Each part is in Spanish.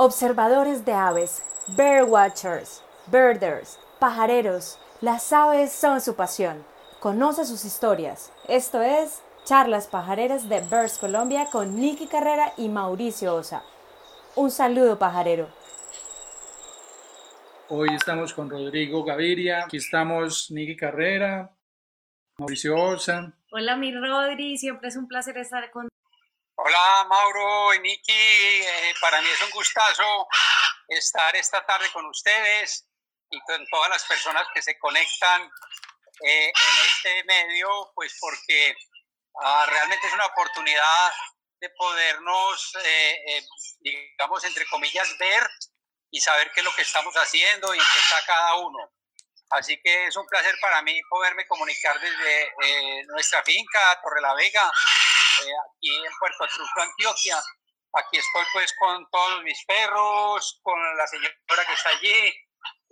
Observadores de aves, birdwatchers, birders, pajareros, las aves son su pasión. Conoce sus historias. Esto es Charlas Pajareras de Birds Colombia con Nicky Carrera y Mauricio Osa. Un saludo pajarero. Hoy estamos con Rodrigo Gaviria, aquí estamos Nicky Carrera, Mauricio Osa. Hola mi Rodri, siempre es un placer estar con Hola Mauro y Niki, eh, para mí es un gustazo estar esta tarde con ustedes y con todas las personas que se conectan eh, en este medio, pues porque ah, realmente es una oportunidad de podernos, eh, digamos, entre comillas, ver y saber qué es lo que estamos haciendo y en qué está cada uno. Así que es un placer para mí poderme comunicar desde nuestra finca, Torre la Vega, eh, aquí en Puerto Truco, Antioquia. Aquí estoy pues con todos mis perros, con la señora que está allí,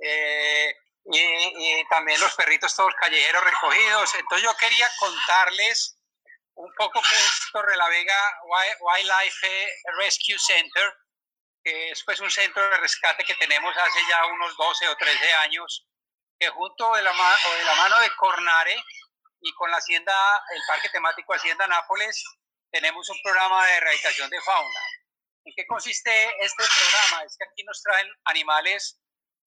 eh, y, también los perritos todos callejeros recogidos. Entonces yo quería contarles un poco que es Torre la Vega Wildlife Rescue Center, que es pues un centro de rescate que tenemos hace ya unos 12 o 13 años, que junto de la, de la mano de Cornare, y con la Hacienda, el Parque Temático Hacienda Nápoles, tenemos un programa de erradicación de fauna. ¿En qué consiste este programa? Es que aquí nos traen animales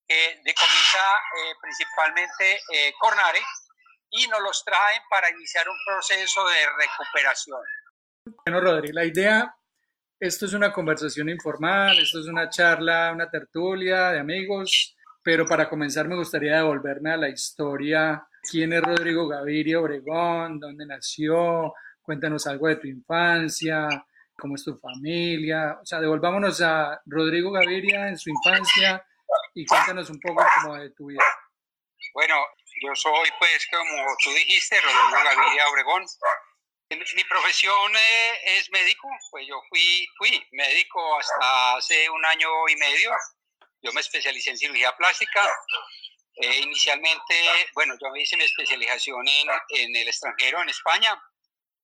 de comisa eh, principalmente eh, cornare y nos los traen para iniciar un proceso de recuperación. Bueno, Rodri, la idea, esto es una conversación informal, esto es una charla, una tertulia de amigos, pero para comenzar me gustaría devolverme a la historia quién es Rodrigo Gaviria Obregón, dónde nació, cuéntanos algo de tu infancia, cómo es tu familia, o sea, devolvámonos a Rodrigo Gaviria en su infancia y cuéntanos un poco como de tu vida. Bueno, yo soy pues como tú dijiste, Rodrigo Gaviria Obregón. Mi profesión eh, es médico, pues yo fui, fui médico hasta hace un año y medio. Yo me especialicé en cirugía plástica eh, inicialmente, bueno, yo hice mi especialización en, en, el extranjero, en España,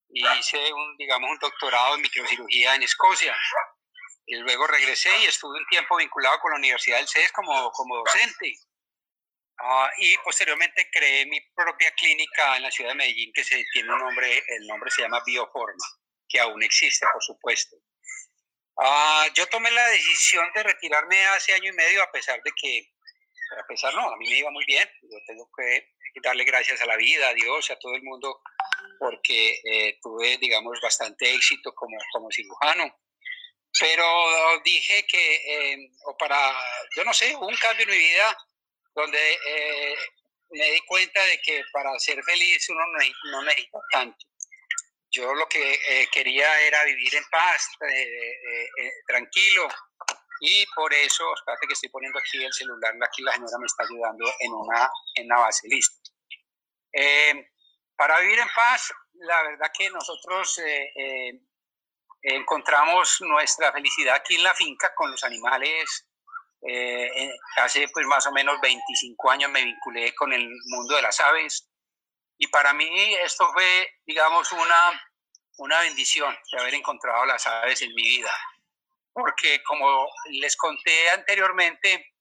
y hice un, digamos, un doctorado en microcirugía en Escocia. Y luego regresé y estuve un tiempo vinculado con la Universidad del CES como, como docente. Ah, y posteriormente creé mi propia clínica en la ciudad de Medellín que se, tiene un nombre, el nombre se llama Bioforma, que aún existe, por supuesto. Ah, yo tomé la decisión de retirarme hace año y medio a pesar de que a pesar no, a mí me iba muy bien, yo tengo que darle gracias a la vida, a Dios, a todo el mundo, porque eh, tuve, digamos, bastante éxito como, como cirujano. Pero dije que, eh, o para, yo no sé, un cambio en mi vida donde eh, me di cuenta de que para ser feliz uno no, necesita tanto. Yo lo que quería era vivir en paz, tranquilo, y por eso, espérate que estoy poniendo aquí el celular, aquí la señora me está ayudando en una, en una base, listo. Eh, para vivir en paz, la verdad que nosotros eh, eh, encontramos nuestra felicidad aquí en la finca con los animales. hace pues más o menos 25 años me vinculé con el mundo de las aves y para mí esto fue, digamos, una, una bendición de haber encontrado las aves en mi vida porque como les conté anteriormente,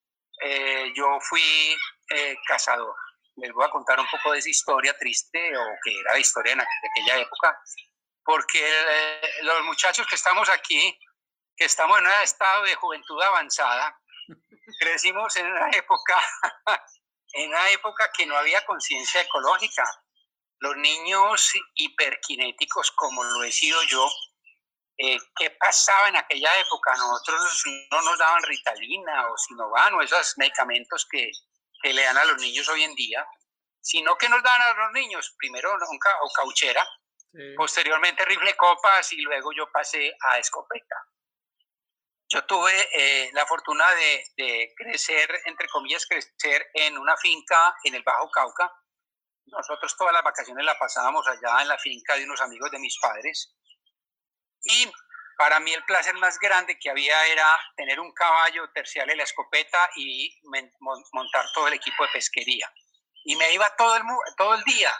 eh, yo fui eh, cazador. Les voy a contar un poco de esa historia triste o que era la historia en aquella época, porque eh, los muchachos que estamos aquí, que estamos en un estado de juventud avanzada, crecimos en una época, en una época que no había conciencia ecológica. Los niños hiperkinéticos, como lo he sido yo, eh, qué pasaba en aquella época. Nosotros no nos daban Ritalina o Sinovan o esos medicamentos que, que le dan a los niños hoy en día, sino que nos dan a los niños primero o cauchera, posteriormente rifle copas y luego yo pasé a escopeta. Yo tuve eh, la fortuna de, de, crecer, entre comillas, crecer en una finca en el Bajo Cauca. Nosotros todas las vacaciones la pasábamos allá en la finca de unos amigos de mis padres. Y para mí el placer más grande que había era tener un caballo, terciarle la escopeta y montar todo el equipo de pesquería. Y me iba todo el, todo el día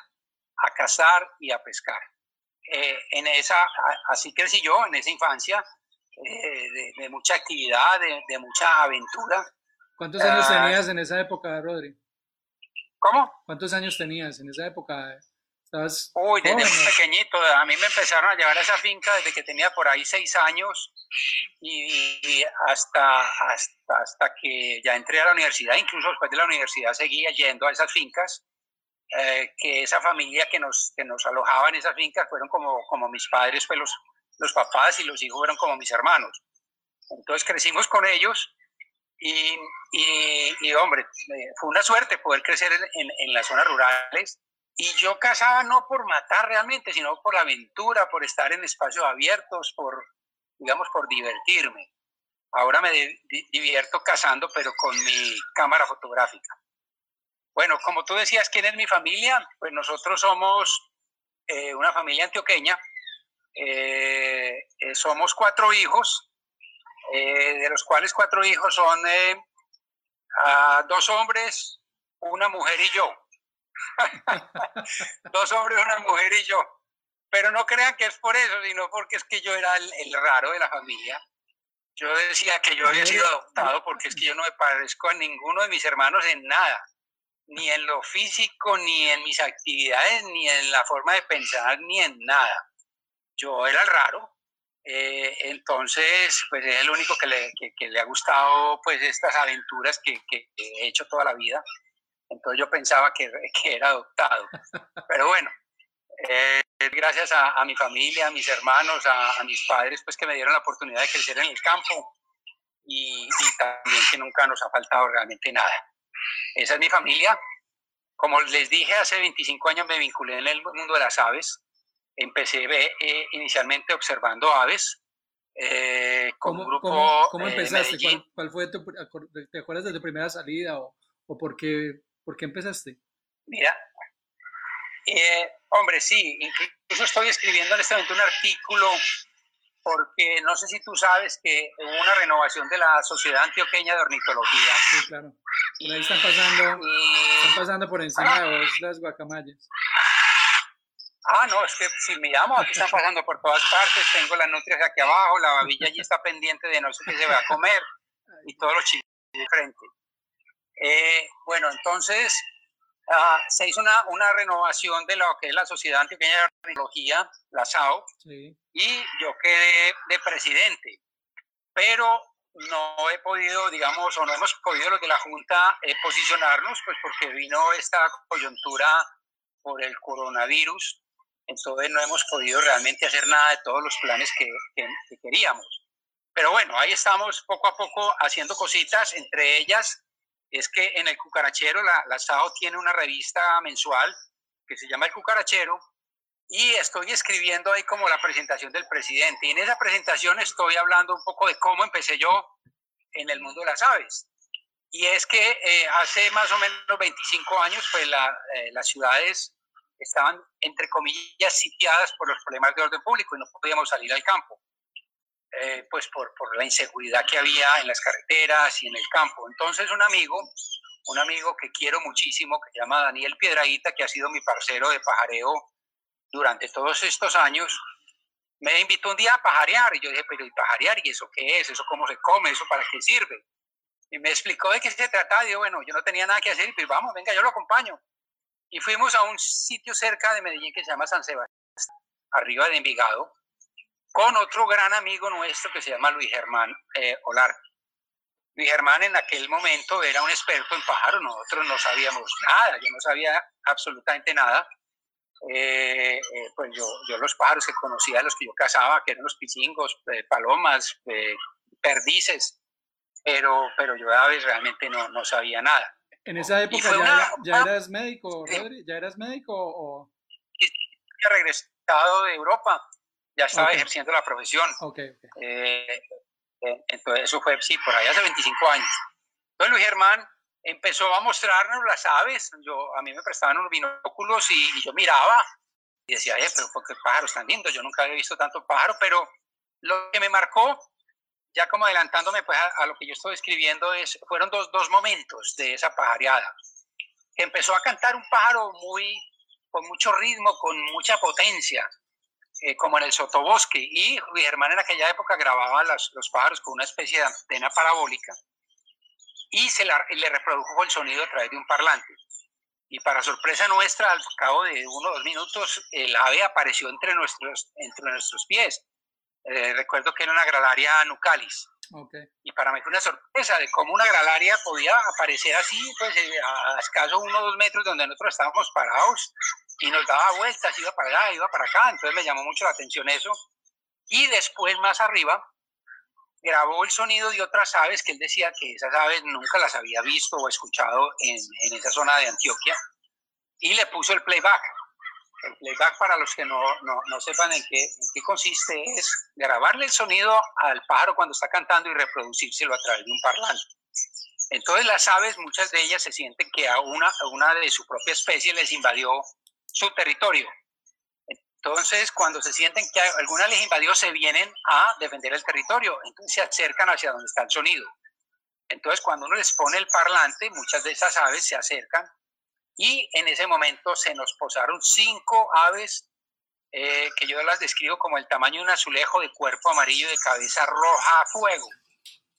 a cazar y a pescar. Eh, en esa, así crecí yo, en esa infancia. eh, de, mucha actividad, de, mucha aventura. ¿Cuántos años ah, tenías en esa época, Rodri? ¿Cómo? ¿Cuántos años tenías en esa época? Uy, desde muy pequeñito. A mí me empezaron a llevar a esa finca desde que tenía por ahí seis años y, hasta, hasta, hasta que ya entré a la universidad, incluso después de la universidad seguía yendo a esas fincas. Eh, que esa familia que nos, que nos alojaba en esas fincas fueron como, como mis padres, pues los, los papás y los hijos fueron como mis hermanos. Entonces crecimos con ellos y, y, hombre, eh, fue una suerte poder crecer en, en las zonas rurales y yo cazaba no por matar realmente, sino por la aventura, por estar en espacios abiertos, por, digamos, por divertirme. Ahora me divierto cazando, pero con mi cámara fotográfica. Bueno, como tú decías, ¿quién es mi familia? Pues nosotros somos eh, una familia antioqueña. Eh, eh, somos cuatro hijos, de los cuales cuatro hijos son dos hombres, una mujer y yo. Dos hombres, una mujer y yo. Pero no crean que es por eso, sino porque es que yo era el, raro de la familia. Yo decía que yo había sido adoptado porque es que yo no me parezco a ninguno de mis hermanos en nada, ni en lo físico, ni en mis actividades, ni en la forma de pensar, ni en nada. Yo era el raro. Eh, entonces, pues es el único que le, que, le ha gustado pues estas aventuras que, que he hecho toda la vida. Entonces yo pensaba que, que era adoptado. Pero bueno, eh, gracias a, mi familia, a mis hermanos, a, mis padres, pues que me dieron la oportunidad de crecer en el campo y, también que nunca nos ha faltado realmente nada. Esa es mi familia. Como les dije, hace 25 años me vinculé en el mundo de las aves. Empecé eh, inicialmente observando aves. Eh, con ¿Cómo, grupo, ¿cómo, empezaste? ¿Cuál, fue tu, ¿Te acuerdas de tu primera salida o, o por qué ¿Por qué empezaste? Mira, eh, hombre, sí, incluso estoy escribiendo en este momento un artículo porque no sé si tú sabes que hubo una renovación de la Sociedad Antioqueña de Ornitología. Sí, claro. Por ahí están pasando, están pasando por encima de vos las guacamayas. Ah, no, es que si me llamo, aquí están pasando por todas partes, tengo las nutrias aquí abajo, la babilla allí está pendiente de no sé qué se va a comer y todos los chicos de frente. Eh, bueno, entonces ah, se hizo una, una, renovación de lo que es la Sociedad Antioqueña de Tecnología, la SAO, y yo quedé de presidente. Pero no he podido, digamos, o no hemos podido los de la Junta eh, posicionarnos, pues porque vino esta coyuntura por el coronavirus, entonces no hemos podido realmente hacer nada de todos los planes que, que, que queríamos. Pero bueno, ahí estamos poco a poco haciendo cositas, entre ellas es que en el Cucarachero, la, la SAO tiene una revista mensual que se llama El Cucarachero y estoy escribiendo ahí como la presentación del presidente. Y en esa presentación estoy hablando un poco de cómo empecé yo en el mundo de las aves. Y es que eh, hace más o menos 25 años, pues eh, las ciudades estaban, entre comillas, sitiadas por los problemas de orden público y no podíamos salir al campo. Eh, pues por, por, la inseguridad que había en las carreteras y en el campo. Entonces un amigo, un amigo que quiero muchísimo, que se llama Daniel Piedraíta, que ha sido mi parcero de pajareo durante todos estos años, me invitó un día a pajarear y yo dije, pero ¿y pajarear? ¿Y eso qué es? ¿Eso cómo se come? ¿Eso para qué sirve? Y me explicó de qué se trataba y yo, bueno, yo no tenía nada que hacer y pues vamos, venga, yo lo acompaño. Y fuimos a un sitio cerca de Medellín que se llama San Sebastián, arriba de Envigado, con otro gran amigo nuestro que se llama Luis Germán eh, Olar. Luis Germán en aquel momento era un experto en pájaros, nosotros no sabíamos nada, yo no sabía absolutamente nada. Eh, eh, pues yo, yo, los pájaros que conocía, los que yo cazaba, que eran los pichingos, palomas, perdices, pero, pero yo de aves realmente no, no sabía nada. ¿En esa época ya, ya, eras médico, Rodri? ¿Ya eras médico o...? Regresado de Europa ya estaba ejerciendo la profesión. Eh, eh, entonces eso fue, sí, por ahí hace 25 años. Entonces Luis Germán empezó a mostrarnos las aves. Yo, a mí me prestaban unos binóculos y, yo miraba y decía, eh, pero ¿por qué pájaros tan lindos? Yo nunca había visto tanto pájaro, pero lo que me marcó, ya como adelantándome pues, a, lo que yo estoy escribiendo, es, fueron dos, dos momentos de esa pajareada. empezó a cantar un pájaro muy, con mucho ritmo, con mucha potencia eh, como en el sotobosque. Y hermana en aquella época grababa los pájaros con una especie de antena parabólica y se le reprodujo el sonido a través de un parlante. Y para sorpresa nuestra, al cabo de uno o dos minutos, el ave apareció entre nuestros, entre nuestros pies. Eh, recuerdo que era una gradaria nucalis. Y para mí fue una sorpresa de cómo una gradaria podía aparecer así, pues eh, a escaso uno o dos metros donde nosotros estábamos parados y nos daba vueltas, iba para allá, iba para acá. Entonces me llamó mucho la atención eso. Y después, más arriba, grabó el sonido de otras aves que él decía que esas aves nunca las había visto o escuchado en, en esa zona de Antioquia y le puso el playback. El playback, para los que no, no, no sepan en qué, qué, consiste, es grabarle el sonido al pájaro cuando está cantando y reproducírselo a través de un parlante. Entonces las aves, muchas de ellas se sienten que a una, a una de su propia especie les invadió su territorio. Entonces, cuando se sienten que alguna les invadió, se vienen a defender el territorio, entonces se acercan hacia donde está el sonido. Entonces, cuando uno les pone el parlante, muchas de esas aves se acercan y en ese momento se nos posaron cinco aves eh, que yo las describo como el tamaño de un azulejo de cuerpo amarillo de cabeza roja a fuego.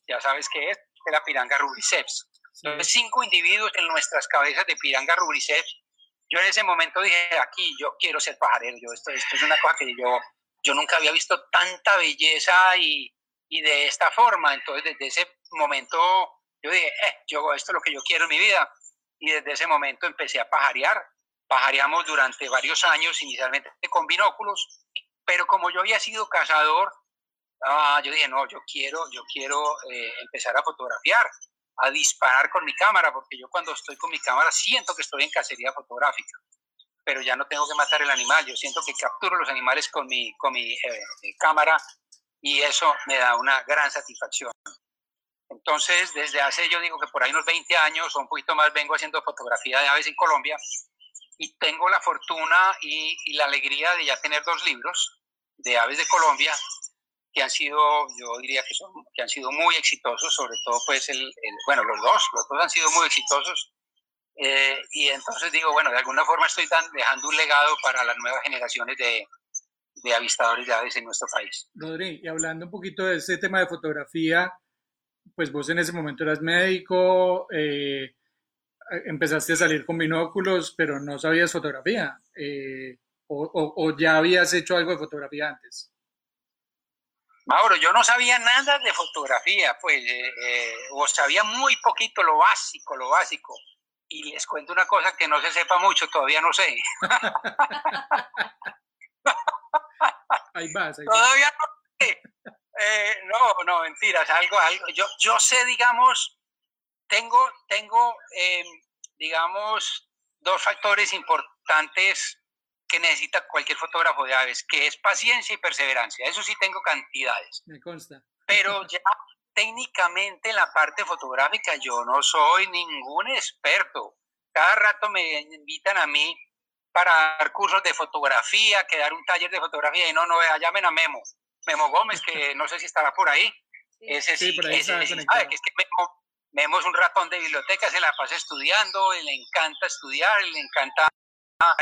Ya sabes qué es, de la piranga rubriceps. Entonces, cinco individuos en nuestras cabezas de piranga rubriceps yo en ese momento dije, aquí yo quiero ser pajarero, yo, esto, esto es una cosa que yo, yo nunca había visto tanta belleza y, y de esta forma. Entonces, desde ese momento, yo dije, eh, yo, esto es lo que yo quiero en mi vida. Y desde ese momento empecé a pajarear. Pajareamos durante varios años, inicialmente con binóculos, pero como yo había sido cazador, ah, yo dije, no, yo quiero, yo quiero eh, empezar a fotografiar a disparar con mi cámara, porque yo cuando estoy con mi cámara siento que estoy en cacería fotográfica, pero ya no tengo que matar el animal, yo siento que capturo los animales con mi, con mi eh, cámara y eso me da una gran satisfacción. Entonces, desde hace, yo digo que por ahí unos 20 años o un poquito más, vengo haciendo fotografía de aves en Colombia y tengo la fortuna y, la alegría de ya tener dos libros de aves de Colombia que han sido, yo diría que, son, que han sido muy exitosos, sobre todo pues el, bueno, los dos, los dos han sido muy exitosos. Eh, y entonces digo, bueno, de alguna forma estoy dejando un legado para las nuevas generaciones de, de avistadores de aves en nuestro país. Rodri, y hablando un poquito de este tema de fotografía, pues vos en ese momento eras médico, eh, empezaste a salir con binóculos, pero no sabías fotografía, eh, o, o, o, ya habías hecho algo de fotografía antes. Mauro, yo no sabía nada de fotografía, pues, eh, eh, o sabía muy poquito lo básico, lo básico. Y les cuento una cosa que no se sepa mucho, todavía no sé. ahí vas, Todavía no. Eh, no, no, mentiras, algo, algo. Yo, yo sé, digamos, tengo, tengo, em, digamos, dos factores importantes que necesita cualquier fotógrafo de aves, que es paciencia y perseverancia. Eso sí tengo cantidades. Me consta. Pero ya técnicamente en la parte fotográfica yo no soy ningún experto. Cada rato me invitan a mí para dar cursos de fotografía, que dar un taller de fotografía y no, no, llamen a Memo. Memo Gómez, que no sé si estará por ahí. Ese sí, por ahí ese, que es que Memo, Memo, es un ratón de biblioteca, se la pasa estudiando, le encanta estudiar, le encanta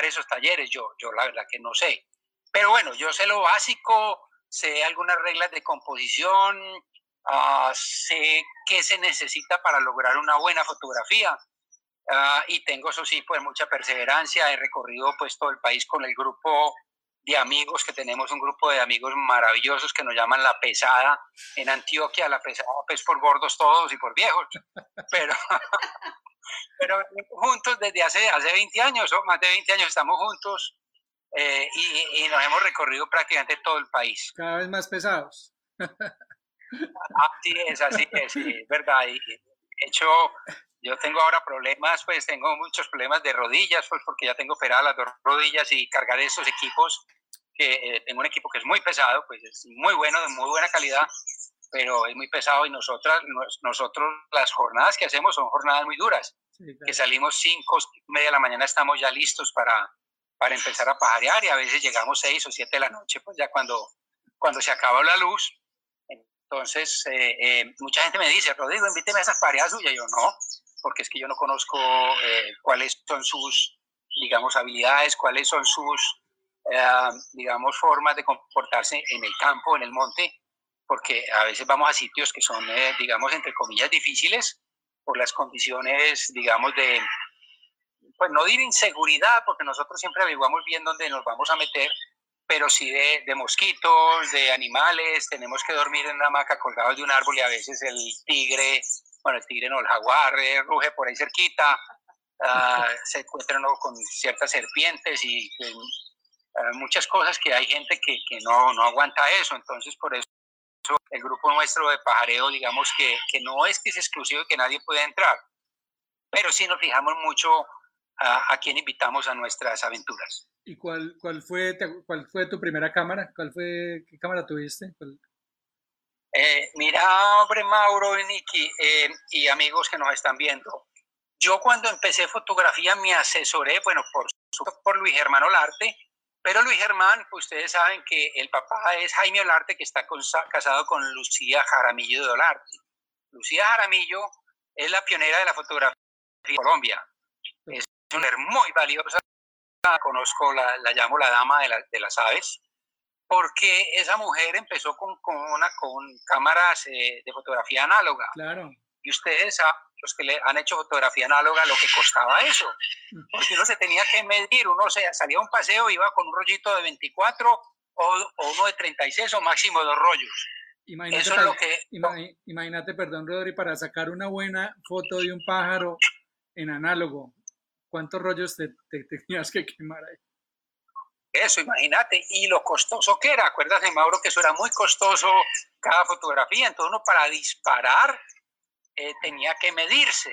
esos talleres, yo, yo la verdad que no sé. Pero bueno, yo sé lo básico, sé algunas reglas de composición, uh, sé qué se necesita para lograr una buena fotografía. Uh, y tengo, eso sí, pues mucha perseverancia. He recorrido pues todo el país con el grupo de amigos, que tenemos un grupo de amigos maravillosos que nos llaman La Pesada en Antioquia. La Pesada, pues por gordos todos y por viejos. Pero, pero juntos desde hace, hace 20 años, o más de 20 años estamos juntos eh, y, y, nos hemos recorrido prácticamente todo el país. Cada vez más pesados. Así es, así es, verdad. Y de hecho, yo tengo ahora problemas, pues tengo muchos problemas de rodillas, pues porque ya tengo operadas las dos rodillas y cargar esos equipos, que eh, tengo un equipo que es muy pesado, pues es muy bueno, de muy buena calidad, pero es muy pesado y nosotras, nosotros las jornadas que hacemos son jornadas muy duras, que salimos 5, media de la mañana estamos ya listos para, para empezar a pajarear y a veces llegamos 6 o 7 de la noche, pues ya cuando, cuando se acaba la luz. Entonces, eh, eh, mucha gente me dice, Rodrigo, invíteme a esas parejas suyas. Yo no, porque es que yo no conozco eh, cuáles son sus, digamos, habilidades, cuáles son sus eh, digamos, formas de comportarse en el campo, en el monte, porque a veces vamos a sitios que son, eh, digamos, entre comillas, difíciles por las condiciones, digamos, de, pues no de inseguridad, porque nosotros siempre averiguamos bien dónde nos vamos a meter, pero sí de, de, mosquitos, de animales, tenemos que dormir en una hamaca colgados de un árbol y a veces el tigre, bueno, el tigre no, el jaguar eh, ruge por ahí cerquita, uh, se encuentran con ciertas serpientes y uh, muchas cosas que hay gente que, que no, no aguanta eso, entonces por eso el grupo nuestro de pajareo, digamos que, que no es que es exclusivo y que nadie puede entrar, pero sí nos fijamos mucho a, a quién invitamos a nuestras aventuras. ¿Y cuál, cuál, fue, cuál fue tu primera cámara? ¿Cuál fue, ¿Qué cámara tuviste? Eh, mira, hombre, Mauro y Nicky eh, y amigos que nos están viendo. Yo cuando empecé fotografía me asesoré, bueno, por, por Luis Germán Olarte, pero Luis Germán, ustedes saben que el papá es Jaime Olarte, que está casado con Lucía Jaramillo de Olarte. Lucía Jaramillo es la pionera de la fotografía en Colombia. Es una mujer muy valiosa conozco, la, la llamo la dama de, la, de, las aves, porque esa mujer empezó con, con, una, con cámaras eh, de fotografía análoga. Claro. Y ustedes, los que le han hecho fotografía análoga, lo que costaba eso. Porque uno se tenía que medir, uno se, salía a un paseo, iba con un rollito de 24 o, o uno de 36 o máximo dos rollos. Imagínate, eso es lo que, imagínate, perdón, Rodri, para sacar una buena foto de un pájaro en análogo, ¿cuántos rollos te, te, tenías que quemar ahí? Eso, imagínate, y lo costoso que era, acuérdate, Mauro, que eso era muy costoso cada fotografía, entonces uno para disparar eh, tenía que medirse.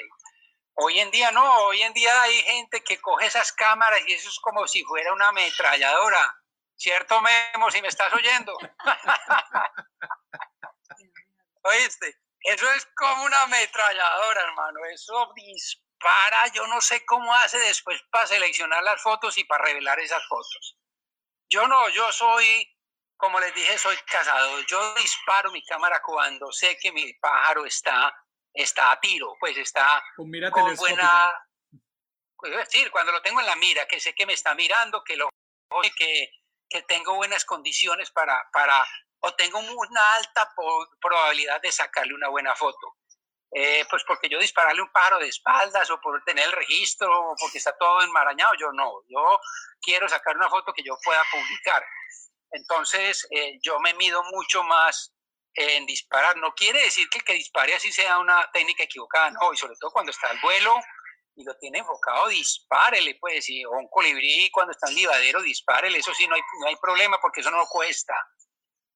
Hoy en día no, hoy en día hay gente que coge esas cámaras y eso es como si fuera una ametralladora. ¿Cierto, Memo, si me estás oyendo? ¿Oíste? Eso es como una ametralladora, hermano. Eso dispara para, yo no sé cómo hace después para seleccionar las fotos y para revelar esas fotos. Yo no, yo soy, como les dije, soy casado. Yo disparo mi cámara cuando sé que mi pájaro está, está a tiro, pues está con, con buena... Es decir, cuando lo tengo en la mira, que sé que me está mirando, que lo que, que tengo buenas condiciones para, para, o tengo una alta probabilidad de sacarle una buena foto. Eh, pues porque yo dispararle un pájaro de espaldas o por tener el registro o porque está todo enmarañado, yo no, yo quiero sacar una foto que yo pueda publicar. Entonces, eh, yo me mido mucho más en disparar. No quiere decir que el que dispare así sea una técnica equivocada, no, y sobre todo cuando está al vuelo y lo tiene enfocado, dispárele, pues, y, o un colibrí cuando está en livadero, dispárele, eso sí, no hay, no hay problema porque eso no cuesta.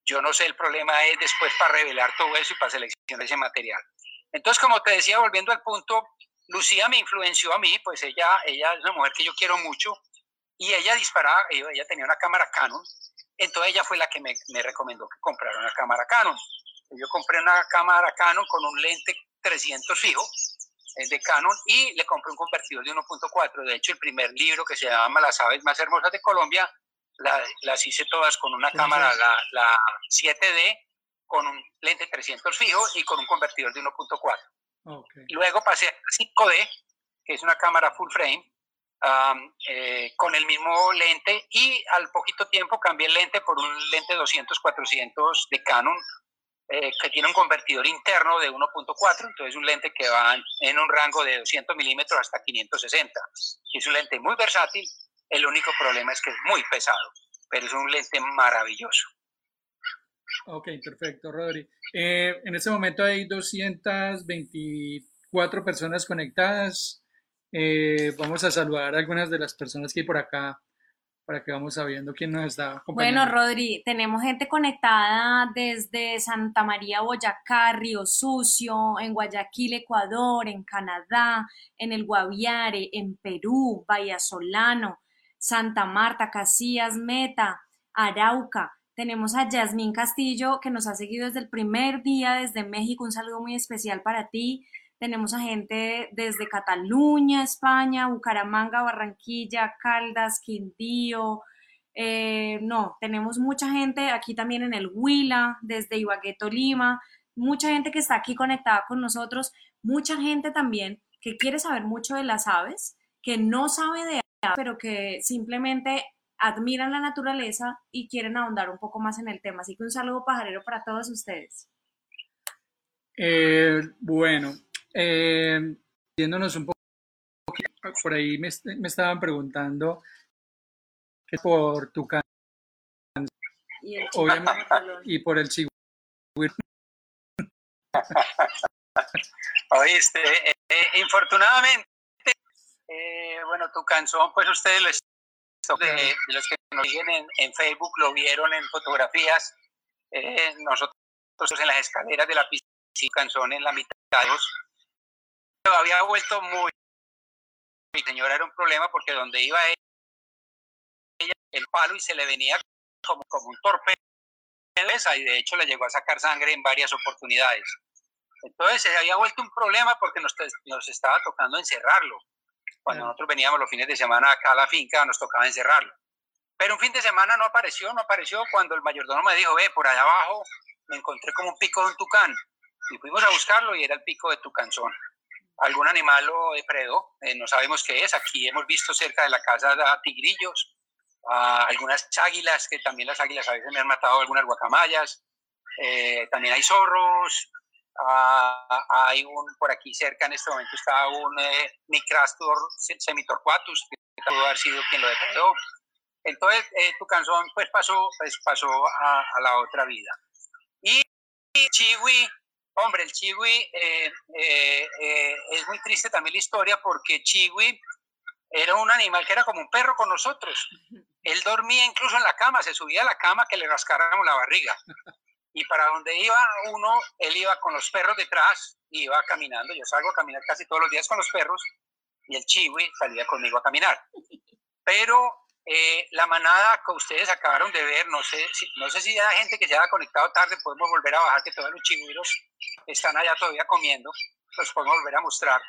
Yo no sé, el problema es después para revelar todo eso y para seleccionar ese material. Entonces, como te decía, volviendo al punto, Lucía me influenció a mí, pues ella, ella es una mujer que yo quiero mucho y ella disparaba, ella tenía una cámara Canon, entonces ella fue la que me, me recomendó que comprara una cámara Canon. Yo compré una cámara Canon con un lente 300 fijo, es de Canon, y le compré un convertidor de 1.4. De hecho, el primer libro que se llama Las aves más hermosas de Colombia, la, las hice todas con una cámara, la, la 7D, con un lente 300 fijo y con un convertidor de 1.4. Okay. Luego pasé a 5D, que es una cámara full frame, um, eh, con el mismo lente y al poquito tiempo cambié el lente por un lente 200-400 de Canon, eh, que tiene un convertidor interno de 1.4, entonces un lente que va en un rango de 200 milímetros hasta 560. Es un lente muy versátil, el único problema es que es muy pesado, pero es un lente maravilloso. Ok, perfecto, Rodri. Eh, en este momento hay 224 personas conectadas. Eh, vamos a saludar a algunas de las personas que hay por acá para que vamos sabiendo quién nos está acompañando. Bueno, Rodri, tenemos gente conectada desde Santa María, Boyacá, Río Sucio, en Guayaquil, Ecuador, en Canadá, en el Guaviare, en Perú, Bahía Solano, Santa Marta, Casillas, Meta, Arauca, tenemos a Yasmín Castillo, que nos ha seguido desde el primer día desde México. Un saludo muy especial para ti. Tenemos a gente desde Cataluña, España, Bucaramanga, Barranquilla, Caldas, Quindío. Eh, no, tenemos mucha gente aquí también en el Huila, desde Ibagué, Lima. Mucha gente que está aquí conectada con nosotros. Mucha gente también que quiere saber mucho de las aves, que no sabe de aves, pero que simplemente admiran la naturaleza y quieren ahondar un poco más en el tema. Así que un saludo pajarero para todos ustedes. Eh, bueno, eh, yéndonos un poco, por ahí me, me estaban preguntando que por tu canción Y, el Obviamente. y por el chihuahua. Oíste, eh, eh, infortunadamente, eh, bueno, tu canción, pues ustedes les, de, los que nos siguen en, en Facebook lo vieron en fotografías. Eh, nosotros en las escaleras de la piscina, canción en la mitad de los, había vuelto muy. Mi señora era un problema porque donde iba ella, el palo y se le venía como, como un torpedo y de hecho le llegó a sacar sangre en varias oportunidades. Entonces se había vuelto un problema porque nos, nos estaba tocando encerrarlo. Cuando nosotros veníamos los fines de semana acá a la finca, nos tocaba encerrarlo. Pero un fin de semana no apareció, no apareció cuando el mayordomo me dijo, ve, por allá abajo me encontré como un pico de un tucán. Y fuimos a buscarlo y era el pico de tucanzón. Algún animal lo depredó, eh, no sabemos qué es. Aquí hemos visto cerca de la casa a tigrillos, a algunas águilas, que también las águilas a veces me han matado algunas guacamayas. Eh, también hay zorros, Uh, hay un, por aquí cerca en este momento está un eh, Micrastor semitorquatus, que pudo haber sido quien lo depredó. Entonces, eh, tu canción pues pasó, pues, pasó a, a, la otra vida. Y, y Chiwi, hombre, el Chiwi eh, es muy triste también la historia porque Chiwi era un animal que era como un perro con nosotros. Él dormía incluso en la cama, se subía a la cama que le rascáramos la barriga y para donde iba uno, él iba con los perros detrás, iba caminando, yo salgo a caminar casi todos los días con los perros, y el chiwi salía conmigo a caminar. Pero eh, la manada que ustedes acabaron de ver, no sé, si, no sé si hay gente que se haya conectado tarde, podemos volver a bajar, que todos los chihuiros están allá todavía comiendo, los podemos volver a mostrar.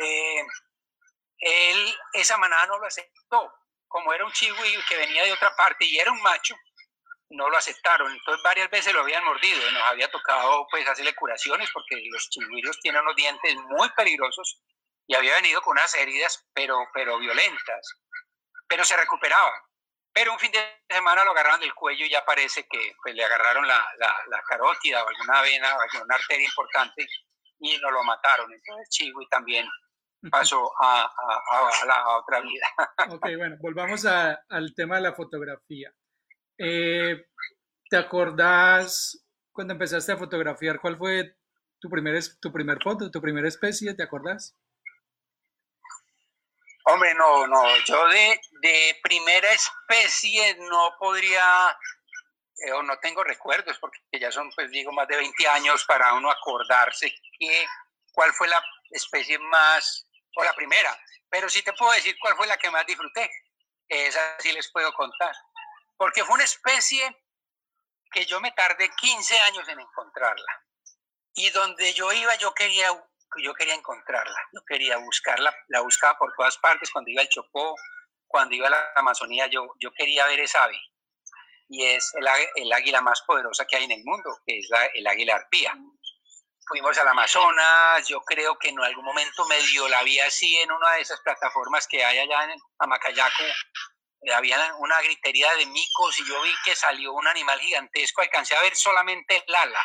Eh, él, esa manada no lo aceptó, como era un chihui que venía de otra parte y era un macho, no lo aceptaron. Entonces varias veces lo habían mordido nos había tocado pues hacerle curaciones porque los chigüiros tienen unos dientes muy peligrosos y había venido con unas heridas pero, pero violentas. Pero se recuperaba. Pero un fin de semana lo agarraron del cuello y ya parece que pues, le agarraron la, la, la carótida o alguna vena o alguna arteria importante y no lo mataron. Entonces Chigui también pasó a, a, a, la otra vida. Ok, bueno, volvamos al tema de la fotografía. Eh, ¿Te acordás cuando empezaste a fotografiar cuál fue tu primer, tu primer foto, tu primera especie? ¿Te acordás? Hombre, no, no, yo de, primera especie no podría, eh, o no tengo recuerdos, porque ya son, pues digo, más de 20 años para uno acordarse que, cuál fue la especie más, o la primera, pero sí te puedo decir cuál fue la que más disfruté, esa sí les puedo contar porque fue una especie que yo me tardé 15 años en encontrarla. Y donde yo iba, yo quería, yo quería encontrarla, yo quería buscarla, la buscaba por todas partes, cuando iba al Chocó, cuando iba a la Amazonía, yo, yo quería ver esa ave. Y es el, águila más poderosa que hay en el mundo, que es la, el águila arpía. Fuimos al Amazonas, yo creo que en algún momento medio la vi así en una de esas plataformas que hay allá en Amacayaco, había una gritería de micos y yo vi que salió un animal gigantesco, alcancé a ver solamente el ala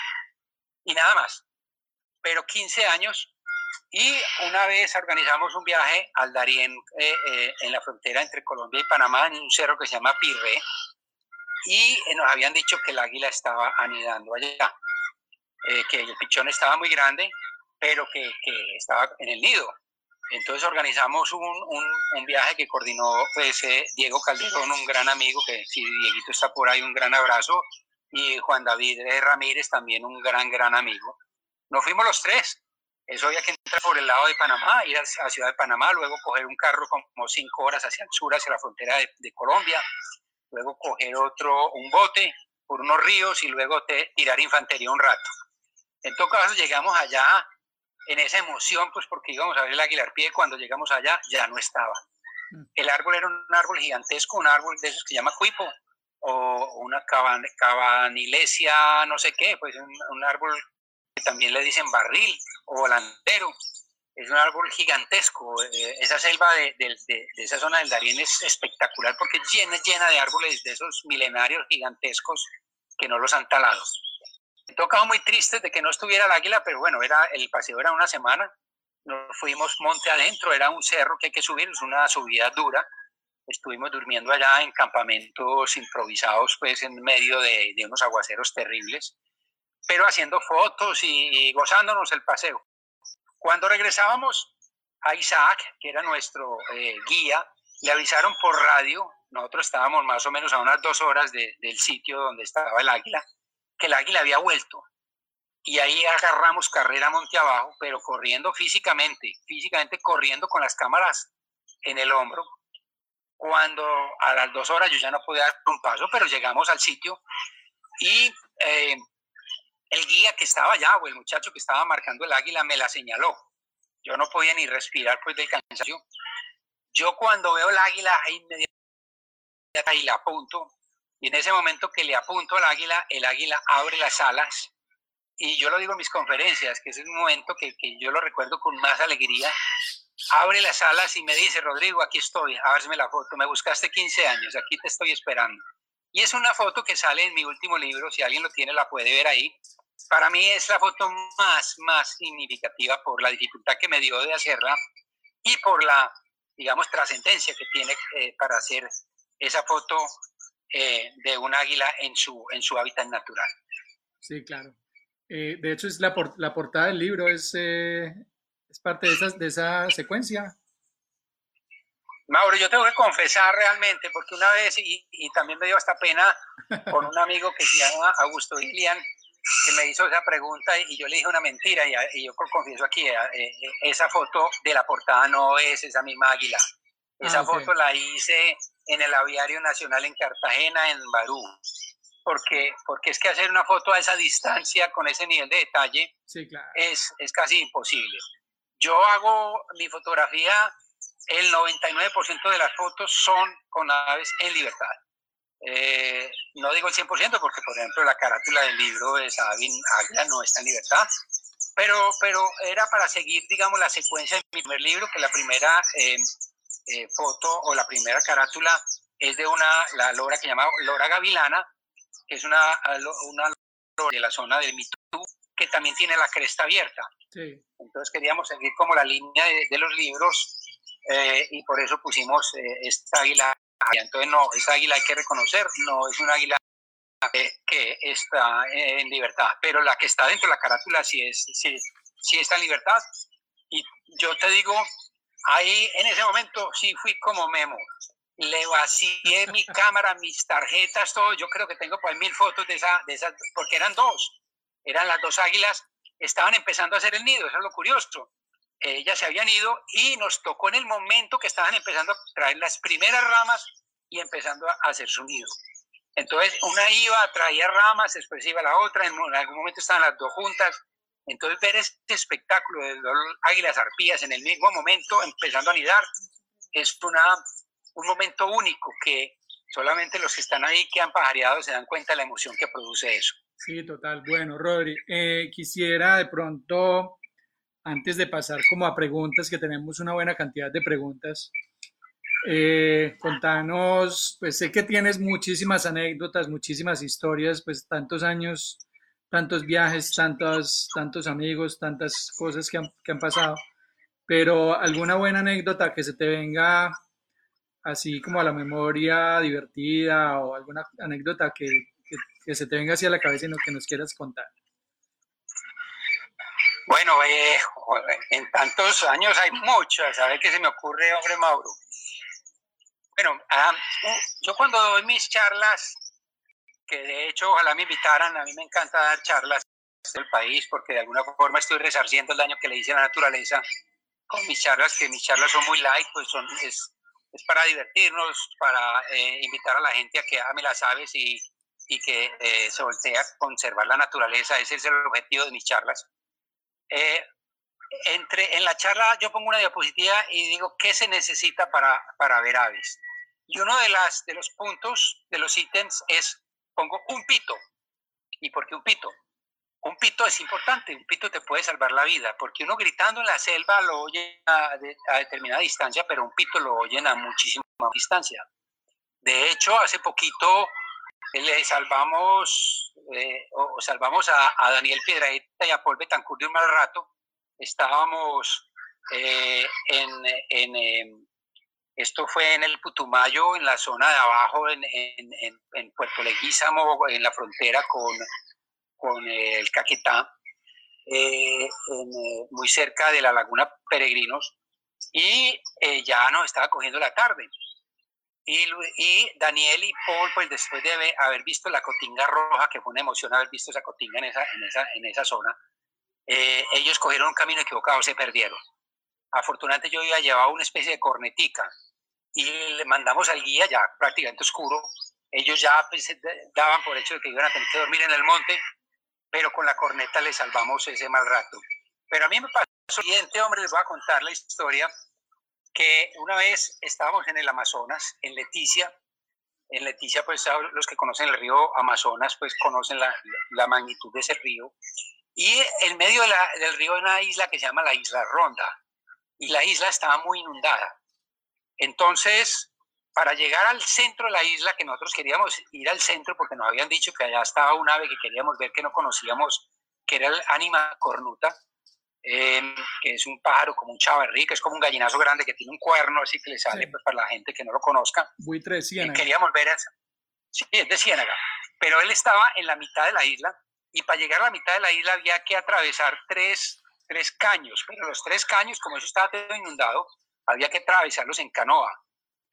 y nada más. Pero 15 años y una vez organizamos un viaje al Darién eh, eh, en la frontera entre Colombia y Panamá, en un cerro que se llama Pirré, y nos habían dicho que el águila estaba anidando allá, eh, que el pichón estaba muy grande, pero que estaba en el nido. Entonces organizamos un, viaje que coordinó pues, eh, Diego Calderón, un gran amigo, que si Dieguito está por ahí, un gran abrazo, y Juan David Ramírez, también un gran, gran amigo. Nos fuimos los tres. Eso había que entrar por el lado de Panamá, ir a, a Ciudad de Panamá, luego coger un carro como cinco horas hacia el sur, hacia la frontera de, de Colombia, luego coger otro, un bote por unos ríos y luego te, tirar infantería un rato. En todo caso, llegamos allá en esa emoción, pues porque íbamos a ver el aguilar pie, cuando llegamos allá ya no estaba. El árbol era un árbol gigantesco, un árbol de esos que se llama cuipo, o una caban, cabanilesia, no sé qué, pues un, un, árbol que también le dicen barril o volantero. es un árbol gigantesco. Eh, esa selva de, esa zona del Darién es espectacular porque es llena, llena de árboles de esos milenarios gigantescos que no los han talado. Tocado muy triste de que no estuviera el águila, pero bueno, era, el paseo era una semana. Nos fuimos monte adentro, era un cerro que hay que subir, es una subida dura. Estuvimos durmiendo allá en campamentos improvisados, pues en medio de, unos aguaceros terribles, pero haciendo fotos y gozándonos el paseo. Cuando regresábamos a Isaac, que era nuestro eh, guía, le avisaron por radio, nosotros estábamos más o menos a unas dos horas del sitio donde estaba el águila, que el águila había vuelto. Y ahí agarramos carrera monte abajo, pero corriendo físicamente, físicamente corriendo con las cámaras en el hombro. Cuando a las dos horas yo ya no podía dar un paso, pero llegamos al sitio y eh, el guía que estaba allá o el muchacho que estaba marcando el águila me la señaló. Yo no podía ni respirar pues del cansancio. Yo cuando veo el águila inmediatamente y le apunto, y en ese momento que le apunto al águila, el águila abre las alas. Y yo lo digo en mis conferencias, que es un momento que, que yo lo recuerdo con más alegría. Abre las alas y me dice, Rodrigo, aquí estoy, verme la foto. Me buscaste 15 años, aquí te estoy esperando. Y es una foto que sale en mi último libro, si alguien lo tiene la puede ver ahí. Para mí es la foto más, más significativa por la dificultad que me dio de hacerla y por la, digamos, trascendencia que tiene eh, para hacer esa foto eh, de un águila en su, en su hábitat natural. Sí, claro. Eh, de hecho, es la, la, portada del libro es, es parte de, esas, de esa secuencia. Mauro, yo tengo que confesar realmente, porque una vez, y, y también me dio hasta pena con un amigo que se llama Augusto Ilian, que me hizo esa pregunta y yo le dije una mentira y, yo confieso aquí, eh, eh, esa foto de la portada no es esa misma águila. Esa ah, foto la hice en el Aviario Nacional en Cartagena, en Barú. Porque, porque es que hacer una foto a esa distancia, con ese nivel de detalle, es, es casi imposible. Yo hago mi fotografía el 99% de las fotos son con aves en libertad. Eh, no digo el 100% porque, por ejemplo, la carátula del libro de Sabin Águila no está en libertad, pero, pero era para seguir, digamos, la secuencia de mi primer libro, que la primera eh, eh, foto o la primera carátula es de una, la lora que se llama lora gavilana, que es una, una lora de la zona del Mitú, que también tiene la cresta abierta. Entonces queríamos seguir como la línea de los libros eh, y por eso pusimos eh, esta águila. Entonces, no, esa águila hay que reconocer, no es una águila que, está en libertad, pero la que está dentro de la carátula sí, es, sí, sí está en libertad. Y yo te digo, ahí en ese momento sí fui como Memo. Le vacié mi cámara, mis tarjetas, todo. Yo creo que tengo pues mil fotos de, esa, de esas, porque eran dos. Eran las dos águilas, estaban empezando a hacer el nido, eso es lo curioso ellas se habían ido y nos tocó en el momento que estaban empezando a traer las primeras ramas y empezando a hacer su nido. Entonces, una iba, traía ramas, después iba la otra, en algún momento estaban las dos juntas. Entonces, ver este espectáculo de dos águilas arpías en el mismo momento, empezando a anidar, es una, un momento único que solamente los que están ahí, que han pajareado, se dan cuenta de la emoción que produce eso. Sí, total. Bueno, Rodri, eh, quisiera de pronto antes de pasar como a preguntas, que tenemos una buena cantidad de preguntas, eh, contanos, pues sé que tienes muchísimas anécdotas, muchísimas historias, pues tantos años, tantos viajes, tantos, tantos amigos, tantas cosas que han, que han pasado, pero alguna buena anécdota que se te venga así como a la memoria divertida o alguna anécdota que, que, se te venga así a la cabeza y no, que nos quieras contar. Bueno, eh, en tantos años hay muchas. A ver qué se me ocurre, hombre Mauro. Bueno, ah, yo cuando doy mis charlas, que de hecho ojalá me invitaran, a mí me encanta dar charlas del país porque de alguna forma estoy resarciendo el daño que le hice a la naturaleza con mis charlas, que mis charlas son muy light, pues son, es, es para divertirnos, para eh, invitar a la gente a que ame las aves y, y que eh, se voltee a conservar la naturaleza. Ese es el objetivo de mis charlas. Eh, entre, en la charla yo pongo una diapositiva y digo qué se necesita para, para ver aves. Y uno de, las, de los puntos, de los ítems, es pongo un pito. ¿Y por qué un pito? un pito es importante, un pito te puede salvar la vida, porque uno gritando en la selva lo oye a, determinada distancia, pero un pito lo oyen a muchísima distancia. De hecho, hace poquito le salvamos, eh, o salvamos a, Daniel Piedraeta y a Paul Betancourt de un mal rato. Estábamos eh, en, en em, esto fue en el Putumayo, en la zona de abajo, en, Puerto Leguízamo, en la frontera con, con el Caquetá, eh, eh, muy cerca de la laguna Peregrinos, y eh, ya nos estaba cogiendo la tarde. Y, y, Daniel y Paul, pues después de haber visto la cotinga roja, que fue una emoción haber visto esa cotinga en esa, en esa, en esa zona, ellos cogieron un camino equivocado, se perdieron. Afortunadamente yo había llevado una especie de cornetica y le mandamos al guía ya prácticamente oscuro. Ellos ya pues, daban por hecho de que iban a tener que dormir en el monte pero con la corneta le salvamos ese mal rato. Pero a mí me pasó lo siguiente, hombre, les voy a contar la historia, que una vez estábamos en el Amazonas, en Leticia, en Leticia, pues los que conocen el río Amazonas, pues conocen la, la magnitud de ese río, y en medio del río hay una isla que se llama la Isla Ronda, y la isla estaba muy inundada. Entonces, para llegar al centro de la isla, que nosotros queríamos ir al centro porque nos habían dicho que allá estaba un ave que queríamos ver que no conocíamos, que era el ánima cornuta, em, que es un pájaro como un chavarrí, que es como un gallinazo grande que tiene un cuerno así que le sale pues, para la gente que no lo conozca. Buitre de Ciénaga. queríamos ver eso. Sí, es de Ciénaga. Pero él estaba en la mitad de la isla y para llegar a la mitad de la isla había que atravesar tres, tres caños, pero los tres caños, como eso estaba todo inundado, había que atravesarlos en canoa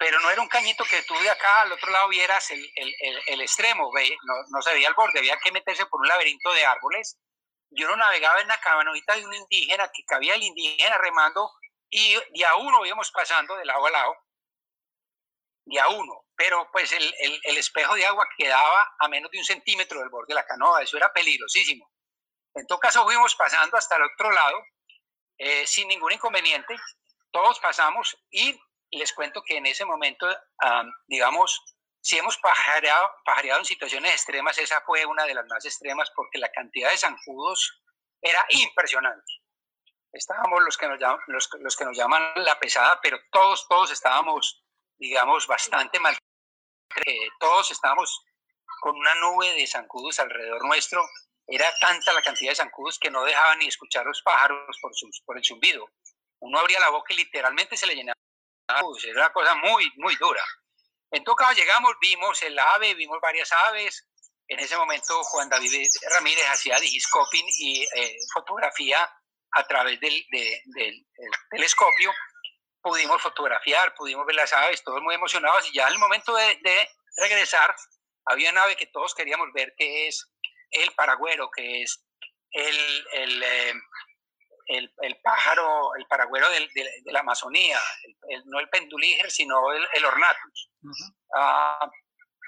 pero no era un cañito que tú de acá al otro lado vieras el, el, el, extremo, no, no, se veía el borde, había que meterse por un laberinto de árboles. Yo no navegaba en la cabanonita de un indígena, que cabía el indígena remando, y de a uno íbamos pasando de lado a lado, de a uno, pero pues el, el, espejo de agua quedaba a menos de un centímetro del borde de la canoa, eso era peligrosísimo. En todo caso fuimos pasando hasta el otro lado, eh, sin ningún inconveniente, todos pasamos y les cuento que en ese momento, digamos, si hemos pajareado, pajareado, en situaciones extremas, esa fue una de las más extremas porque la cantidad de zancudos era impresionante. Estábamos los que nos llaman, los, los que nos llaman la pesada, pero todos, todos estábamos, digamos, bastante mal. todos estábamos con una nube de zancudos alrededor nuestro. Era tanta la cantidad de zancudos que no dejaban ni escuchar los pájaros por, sus, por el zumbido. Uno abría la boca y literalmente se le llenaba era una cosa muy, muy dura. En todo caso, llegamos, vimos el ave, vimos varias aves. En ese momento, Juan David Ramírez hacía digiscoping y eh, fotografía a través del, del, telescopio. Pudimos fotografiar, pudimos ver las aves, todos muy emocionados. Y ya al momento de, de regresar, había una ave que todos queríamos ver, que es el paragüero, que es el, el, eh, el, el pájaro, el paragüero de, la Amazonía, no el pendulíger, sino el, ornatus. Ah,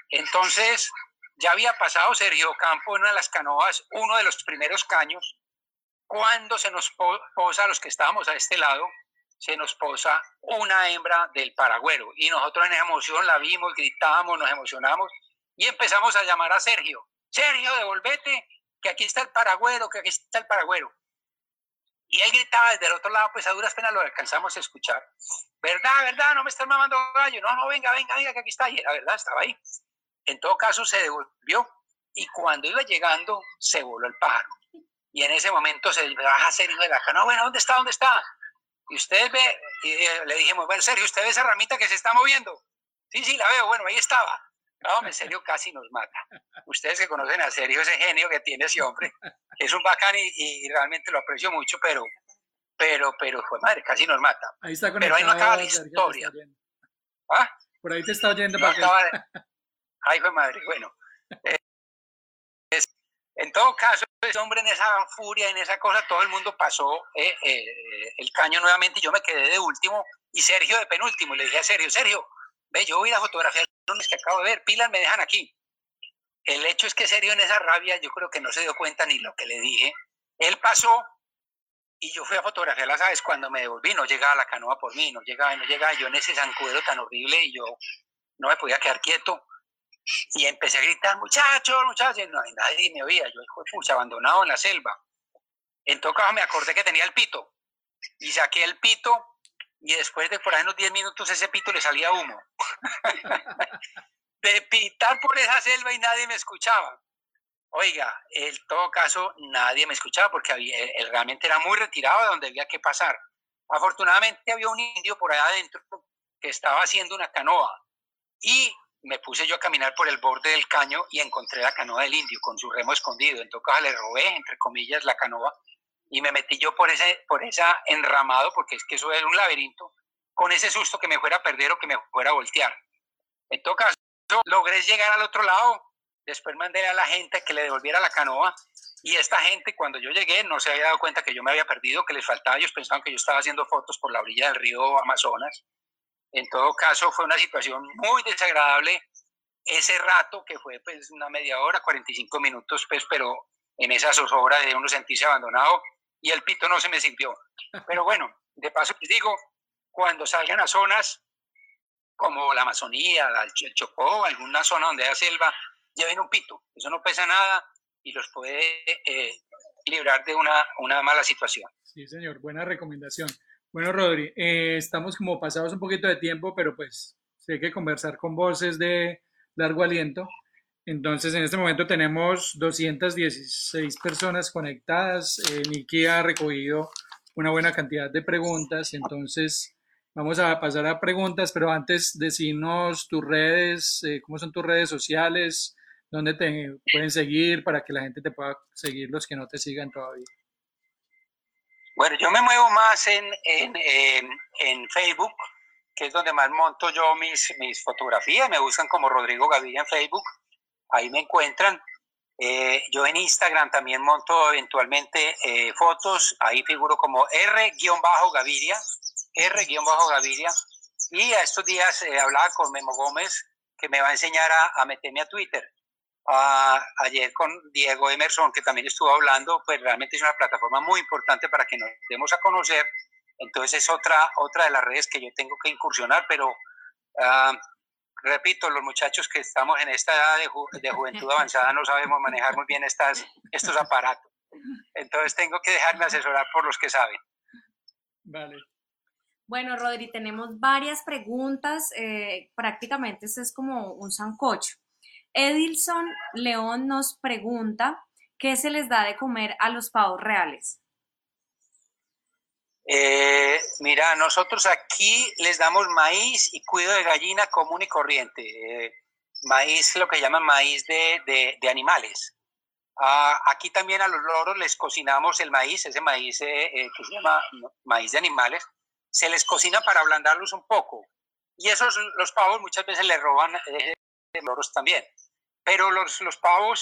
entonces, ya había pasado Sergio Campo en una de las canoas, uno de los primeros caños, cuando se nos posa, los que estábamos a este lado, se nos posa una hembra del paragüero. Y nosotros en esa emoción la vimos, gritamos, nos emocionamos y empezamos a llamar a Sergio. Sergio, devolvete, que aquí está el paragüero, que aquí está el paragüero. Y él gritaba desde el otro lado, pues a duras penas lo alcanzamos a escuchar. ¿Verdad, verdad? No me están mamando gallo. No, no, venga, venga, venga, que aquí está. Y la verdad, estaba ahí. En todo caso, se devolvió. Y cuando iba llegando, se voló el pájaro. Y en ese momento se baja Sergio de la cama. No, bueno, ¿dónde está? ¿Dónde está? Y usted ve, y eh, le dijimos, bueno, Sergio, ¿usted ve esa ramita que se está moviendo? Sí, sí, la veo. Bueno, ahí estaba. No, en serio casi nos mata. Ustedes que conocen a Sergio, ese genio que tiene ese hombre, es un bacán y, realmente lo aprecio mucho, pero, pero, pero, madre, casi nos mata. Ahí está pero ahí no acaba la historia. ¿Ah? Por ahí te está oyendo. No Ay, fue madre, bueno. Eh, en todo caso, ese hombre en esa furia, en esa cosa, todo el mundo pasó eh, eh, el caño nuevamente y yo me quedé de último y Sergio de penúltimo. Y le dije a Sergio, Sergio, yo voy a fotografiar los que acabo de ver, pilas me dejan aquí. El hecho es que serio en esa rabia, yo creo que no se dio cuenta ni lo que le dije. Él pasó y yo fui a fotografiar las aves. Cuando me devolví, no llegaba la canoa por mí, no llegaba, no llegaba. Yo en ese zancudo tan horrible y yo no me podía quedar quieto. Y empecé a gritar, muchachos, muchachos, no, nadie me oía, yo, pucha, abandonado en la selva. En todo caso me acordé que tenía el pito, y saqué el pito, y después de por ahí unos 10 minutos ese pito le salía humo. de pitar por esa selva y nadie me escuchaba. Oiga, en todo caso, nadie me escuchaba porque había, realmente era muy retirado de donde había que pasar. Afortunadamente había un indio por allá adentro que estaba haciendo una canoa y me puse yo a caminar por el borde del caño y encontré la canoa del indio con su remo escondido. En le robé, entre comillas, la canoa y me metí yo por ese por esa enramado, porque es que eso era un laberinto, con ese susto que me fuera a perder o que me fuera a voltear. En todo caso, logré llegar al otro lado Después mandé a la gente que le devolviera la canoa y esta gente cuando yo llegué no se había dado cuenta que yo me había perdido, que les faltaba, ellos pensaban que yo estaba haciendo fotos por la orilla del río Amazonas. En todo caso fue una situación muy desagradable ese rato que fue pues una media hora, 45 minutos, pues, pero en esa zozobra de uno sentirse abandonado y el pito no se me sintió. Pero bueno, de paso les digo, cuando salgan a zonas como la Amazonía, el Chocó, alguna zona donde haya selva, lleven un pito, eso no pesa nada y los puede eh, librar de una, una, mala situación. Sí, señor, buena recomendación. Bueno, Rodri, eh, estamos como pasados un poquito de tiempo, pero pues hay que conversar con voces de largo aliento. Entonces, en este momento tenemos 216 personas conectadas. Eh, ha recogido una buena cantidad de preguntas, entonces vamos a pasar a preguntas, pero antes decirnos tus redes, eh, cómo son tus redes sociales, ¿Dónde te pueden seguir para que la gente te pueda seguir los que no te sigan todavía? Bueno, yo me muevo más en, en, Facebook, que es donde más monto yo mis, mis fotografías. Me buscan como Rodrigo Gaviria en Facebook. Ahí me encuentran. Eh, yo en Instagram también monto eventualmente eh, fotos. Ahí figuro como R-Gaviria. R-Gaviria. Y a estos días eh, hablaba con Memo Gómez que me va a enseñar a, a meterme a Twitter ayer con Diego Emerson, que también estuvo hablando, pues realmente es una plataforma muy importante para que nos demos a conocer. Entonces es otra, otra de las redes que yo tengo que incursionar, pero ah, repito, los muchachos que estamos en esta edad de, de, juventud avanzada no sabemos manejar muy bien estas, estos aparatos. Entonces tengo que dejarme asesorar por los que saben. Vale. Bueno, Rodri, tenemos varias preguntas. Eh, prácticamente esto es como un sancocho. Edilson León nos pregunta, ¿qué se les da de comer a los pavos reales? Eh, mira, nosotros aquí les damos maíz y cuido de gallina común y corriente. Eh, maíz, lo que llaman maíz de, animales. Ah, aquí también a los loros les cocinamos el maíz, ese maíz eh, que se llama maíz de animales. Se les cocina para ablandarlos un poco. Y esos, los pavos muchas veces les roban loros también. Pero los, los pavos,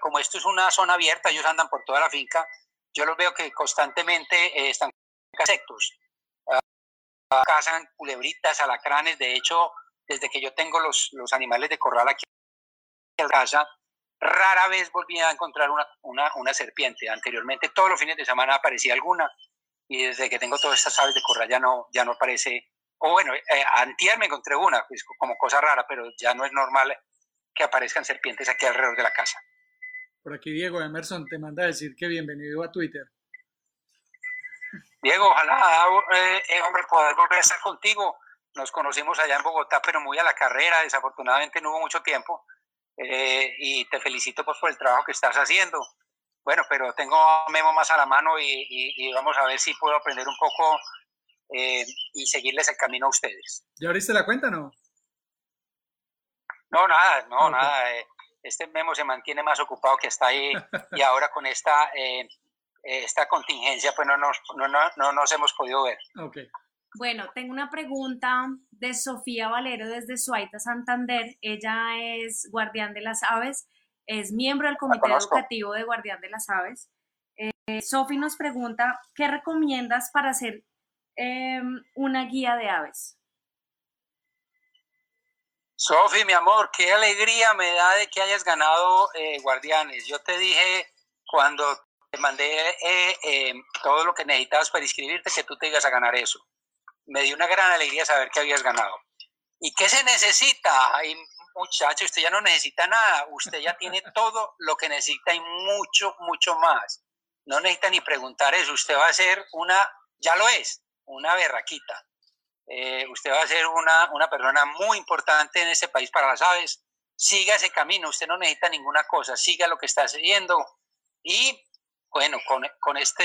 como esto es una zona abierta, ellos andan por toda la finca, yo los veo que constantemente eh, están insectos. Uh, cazan culebritas, alacranes, de hecho, desde que yo tengo los, los animales de corral aquí en casa, rara vez volví a encontrar una, una, una, serpiente. Anteriormente, todos los fines de semana aparecía alguna, y desde que tengo todas estas aves de corral ya no, ya no aparece. O bueno, eh, antier me encontré una, pues, como cosa rara, pero ya no es normal que aparezcan serpientes aquí alrededor de la casa. Por aquí Diego Emerson te manda a decir que bienvenido a Twitter. Diego, ojalá, eh, eh, hombre, poder volver a estar contigo. Nos conocimos allá en Bogotá, pero muy a la carrera. Desafortunadamente no hubo mucho tiempo. Eh, y te felicito pues, por el trabajo que estás haciendo. Bueno, pero tengo a Memo más a la mano y, y vamos a ver si puedo aprender un poco y seguirles el camino a ustedes. ¿Ya abriste la cuenta no? No, nada, no, nada. Eh, este Memo se mantiene más ocupado que está ahí y ahora con esta, eh, esta contingencia pues no nos, no, no, nos hemos podido ver. Okay. Bueno, tengo una pregunta de Sofía Valero desde Suaita, Santander. Ella es guardián de las aves, es miembro del Comité Educativo de Guardián de las Aves. Eh, Sofía nos pregunta, ¿qué recomiendas para hacer em, una guía de aves? Sofi, mi amor, qué alegría me da de que hayas ganado eh, Guardianes. Yo te dije cuando te mandé eh, eh, todo lo que necesitabas para inscribirte que tú te ibas a ganar eso. Me dio una gran alegría saber que habías ganado. ¿Y qué se necesita? Hay muchacho, usted ya no necesita nada, usted ya tiene todo lo que necesita y mucho, mucho más. No necesita ni preguntar eso, usted va a ser una, ya lo es, una berraquita. Eh, usted va a ser una, una persona muy importante en este país para las aves. Siga ese camino, usted no necesita ninguna cosa, siga lo que está haciendo. Y bueno, con, con este,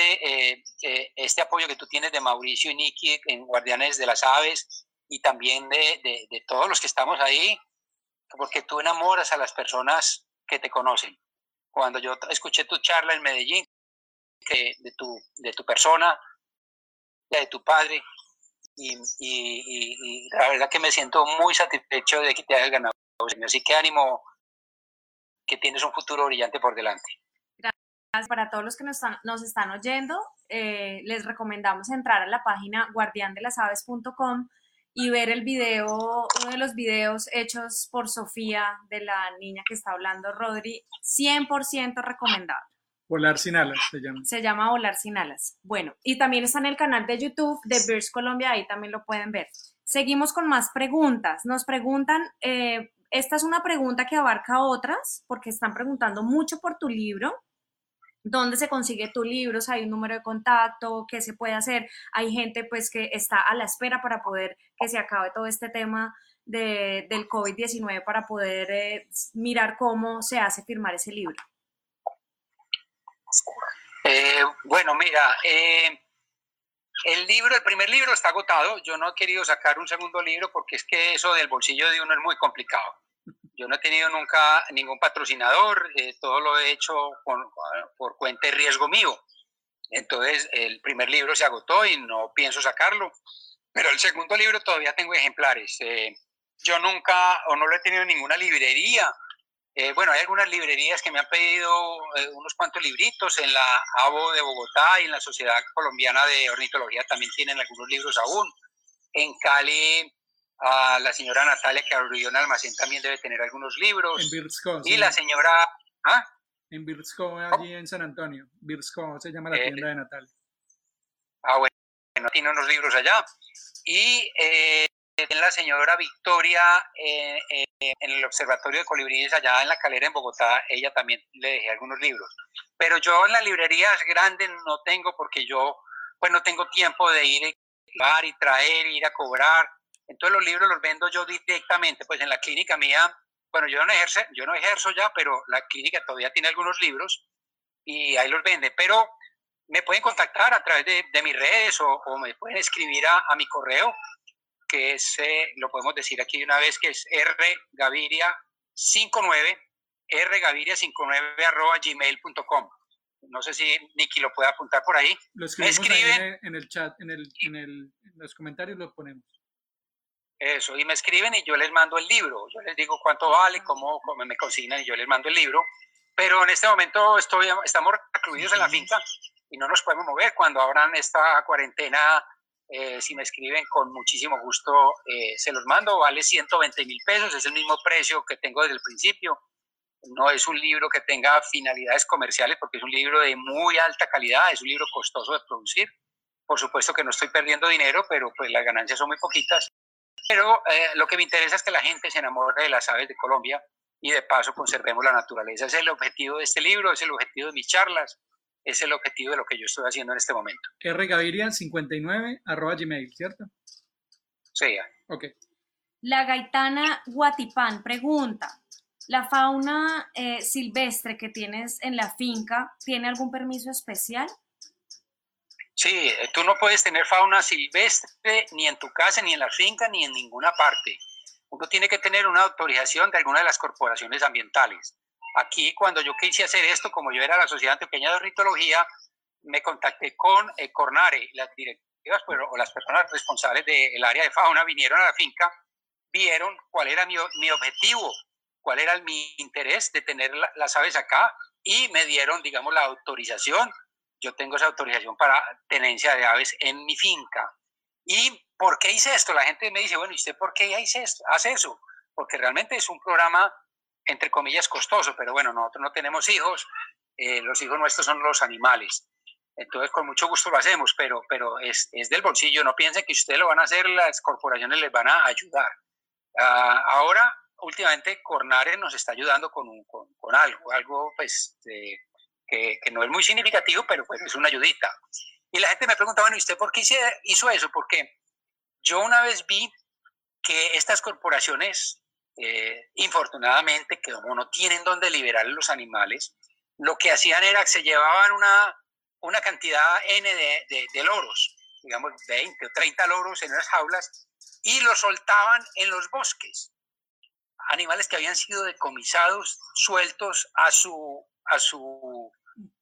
eh, eh, este apoyo que tú tienes de Mauricio y Nicky en Guardianes de las Aves y también de, de, todos los que estamos ahí, porque tú enamoras a las personas que te conocen. Cuando yo escuché tu charla en Medellín, de, tu, de tu persona, de tu padre, y, y, y, la verdad que me siento muy satisfecho de que te hayas ganado. Así que ánimo, que tienes un futuro brillante por delante. Para todos los que nos están, nos están oyendo. Eh, les recomendamos entrar a la página guardiandelasaves.com y ver el video, uno de los videos hechos por Sofía, de la niña que está hablando Rodri, 100% recomendado. Volar sin alas se llama. Se llama Volar sin alas. Bueno, y también está en el canal de YouTube de Birds Colombia, ahí también lo pueden ver. Seguimos con más preguntas. Nos preguntan, eh, esta es una pregunta que abarca otras, porque están preguntando mucho por tu libro. ¿Dónde se consigue tu libro? ¿Hay un número de contacto? ¿Qué se puede hacer? Hay gente pues que está a la espera para poder que se acabe todo este tema de, del COVID-19 para poder eh, mirar cómo se hace firmar ese libro. Eh, bueno, mira, eh, el libro, el primer libro está agotado. Yo no he querido sacar un segundo libro porque es que eso del bolsillo de uno es muy complicado. Yo no he tenido nunca ningún patrocinador, eh, todo lo he hecho por cuenta y riesgo mío. Entonces, el primer libro se agotó y no pienso sacarlo. Pero el segundo libro todavía tengo ejemplares. Eh, yo nunca, o no lo he tenido en ninguna librería, eh, bueno, hay algunas librerías que me han pedido eh, unos cuantos libritos. En la ABO de Bogotá y en la Sociedad Colombiana de Ornitología también tienen algunos libros aún. En Cali, a la señora Natalia que abrió un almacén también debe tener algunos libros. En Birzco. Y la señora... ¿ah? En Birzco, allí en San Antonio. Birzco se llama la Eh, tienda de Natalia. Ah, bueno, tiene unos libros allá. Y eh, en la señora Victoria, eh, eh, en el Observatorio de Colibríes, allá en la calera en Bogotá, ella también le dejé algunos libros. Pero yo en las librerías grandes no tengo porque yo pues no tengo tiempo de ir a y traer, ir a cobrar. Entonces los libros los vendo yo directamente, pues en la clínica mía, bueno, yo no ejerzo, yo no ejerzo ya, pero la clínica todavía tiene algunos libros y ahí los vende. Pero me pueden contactar a través de, de mis redes o, o, me pueden escribir a, a mi correo, que es, eh, lo podemos decir aquí de una vez, que es rgaviria59, rgaviria59 arroba gmail.com. No sé si Nicky lo puede apuntar por ahí. Lo Me escriben, en, en el chat, en, el, en, el, en los comentarios lo ponemos. Eso, y me escriben y yo les mando el libro. Yo les digo cuánto vale, cómo, cómo me consignan y yo les mando el libro. Pero en este momento estoy, estamos recluidos en la finca y no nos podemos mover. Cuando abran esta cuarentena, eh, si me escriben con muchísimo gusto, eh, se los mando. Vale 120 mil pesos, es el mismo precio que tengo desde el principio. No es un libro que tenga finalidades comerciales porque es un libro de muy alta calidad, es un libro costoso de producir. Por supuesto que no estoy perdiendo dinero, pero pues las ganancias son muy poquitas. Pero eh, lo que me interesa es que la gente se enamore de las aves de Colombia y de paso conservemos la naturaleza. Ese es el objetivo de este libro, es el objetivo de mis charlas, es el objetivo de lo que yo estoy haciendo en este momento. rgaviria59 arroba gmail, ¿cierto? Sí, Ok. La gaitana Guatipán pregunta, ¿la fauna eh, silvestre que tienes en la finca tiene algún permiso especial? Sí, eh, tú no puedes tener fauna silvestre ni en tu casa, ni en la finca, ni en ninguna parte. Uno tiene que tener una autorización de alguna de las corporaciones ambientales. Aquí, cuando yo quise hacer esto, como yo era la Sociedad Antioqueña de Ornitología, me contacté con eh, Cornare, las directivas o las personas responsables del área de fauna vinieron a la finca, vieron cuál era mi, mi objetivo, cuál era mi interés de tener la, las aves acá y me dieron, digamos, la autorización. Yo tengo esa autorización para tenencia de aves en mi finca. ¿Y por qué hice esto? La gente me dice, bueno, ¿y usted por qué hice esto? hace eso? Porque realmente es un programa, entre comillas, costoso, pero bueno, nosotros no tenemos hijos, eh, los hijos nuestros son los animales. Entonces, con mucho gusto lo hacemos, pero, pero es, es del bolsillo. No piensen que ustedes lo van a hacer, las corporaciones les van a ayudar. Uh, ahora, últimamente Cornare nos está ayudando con, con, algo, algo pues que, que, no es muy significativo, pero pues es una ayudita. Y la gente me pregunta, bueno, ¿y usted por qué hizo eso? Porque yo una vez vi que estas corporaciones, eh, infortunadamente, que como no tienen donde liberar los animales, lo que hacían era que se llevaban una, una cantidad N de, de, loros, digamos 20 o 30 loros en unas jaulas, y los soltaban en los bosques. Animales que habían sido decomisados, sueltos a su, a su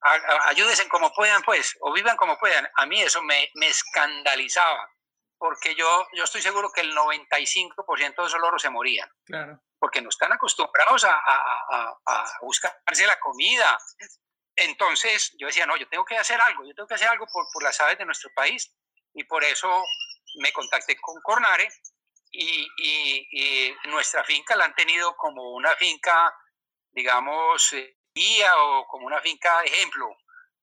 ayúdense como puedan, pues, o vivan como puedan. A mí eso me, me escandalizaba, porque yo, yo estoy seguro que el 95% de esos loros se morían. Claro. Porque no están acostumbrados a, a, a, buscarse la comida. Entonces yo decía, no, yo tengo que hacer algo, yo tengo que hacer algo por, por las aves de nuestro país. Y por eso me contacté con Cornare y, y, y nuestra finca la han tenido como una finca, digamos, eh, o como una finca de ejemplo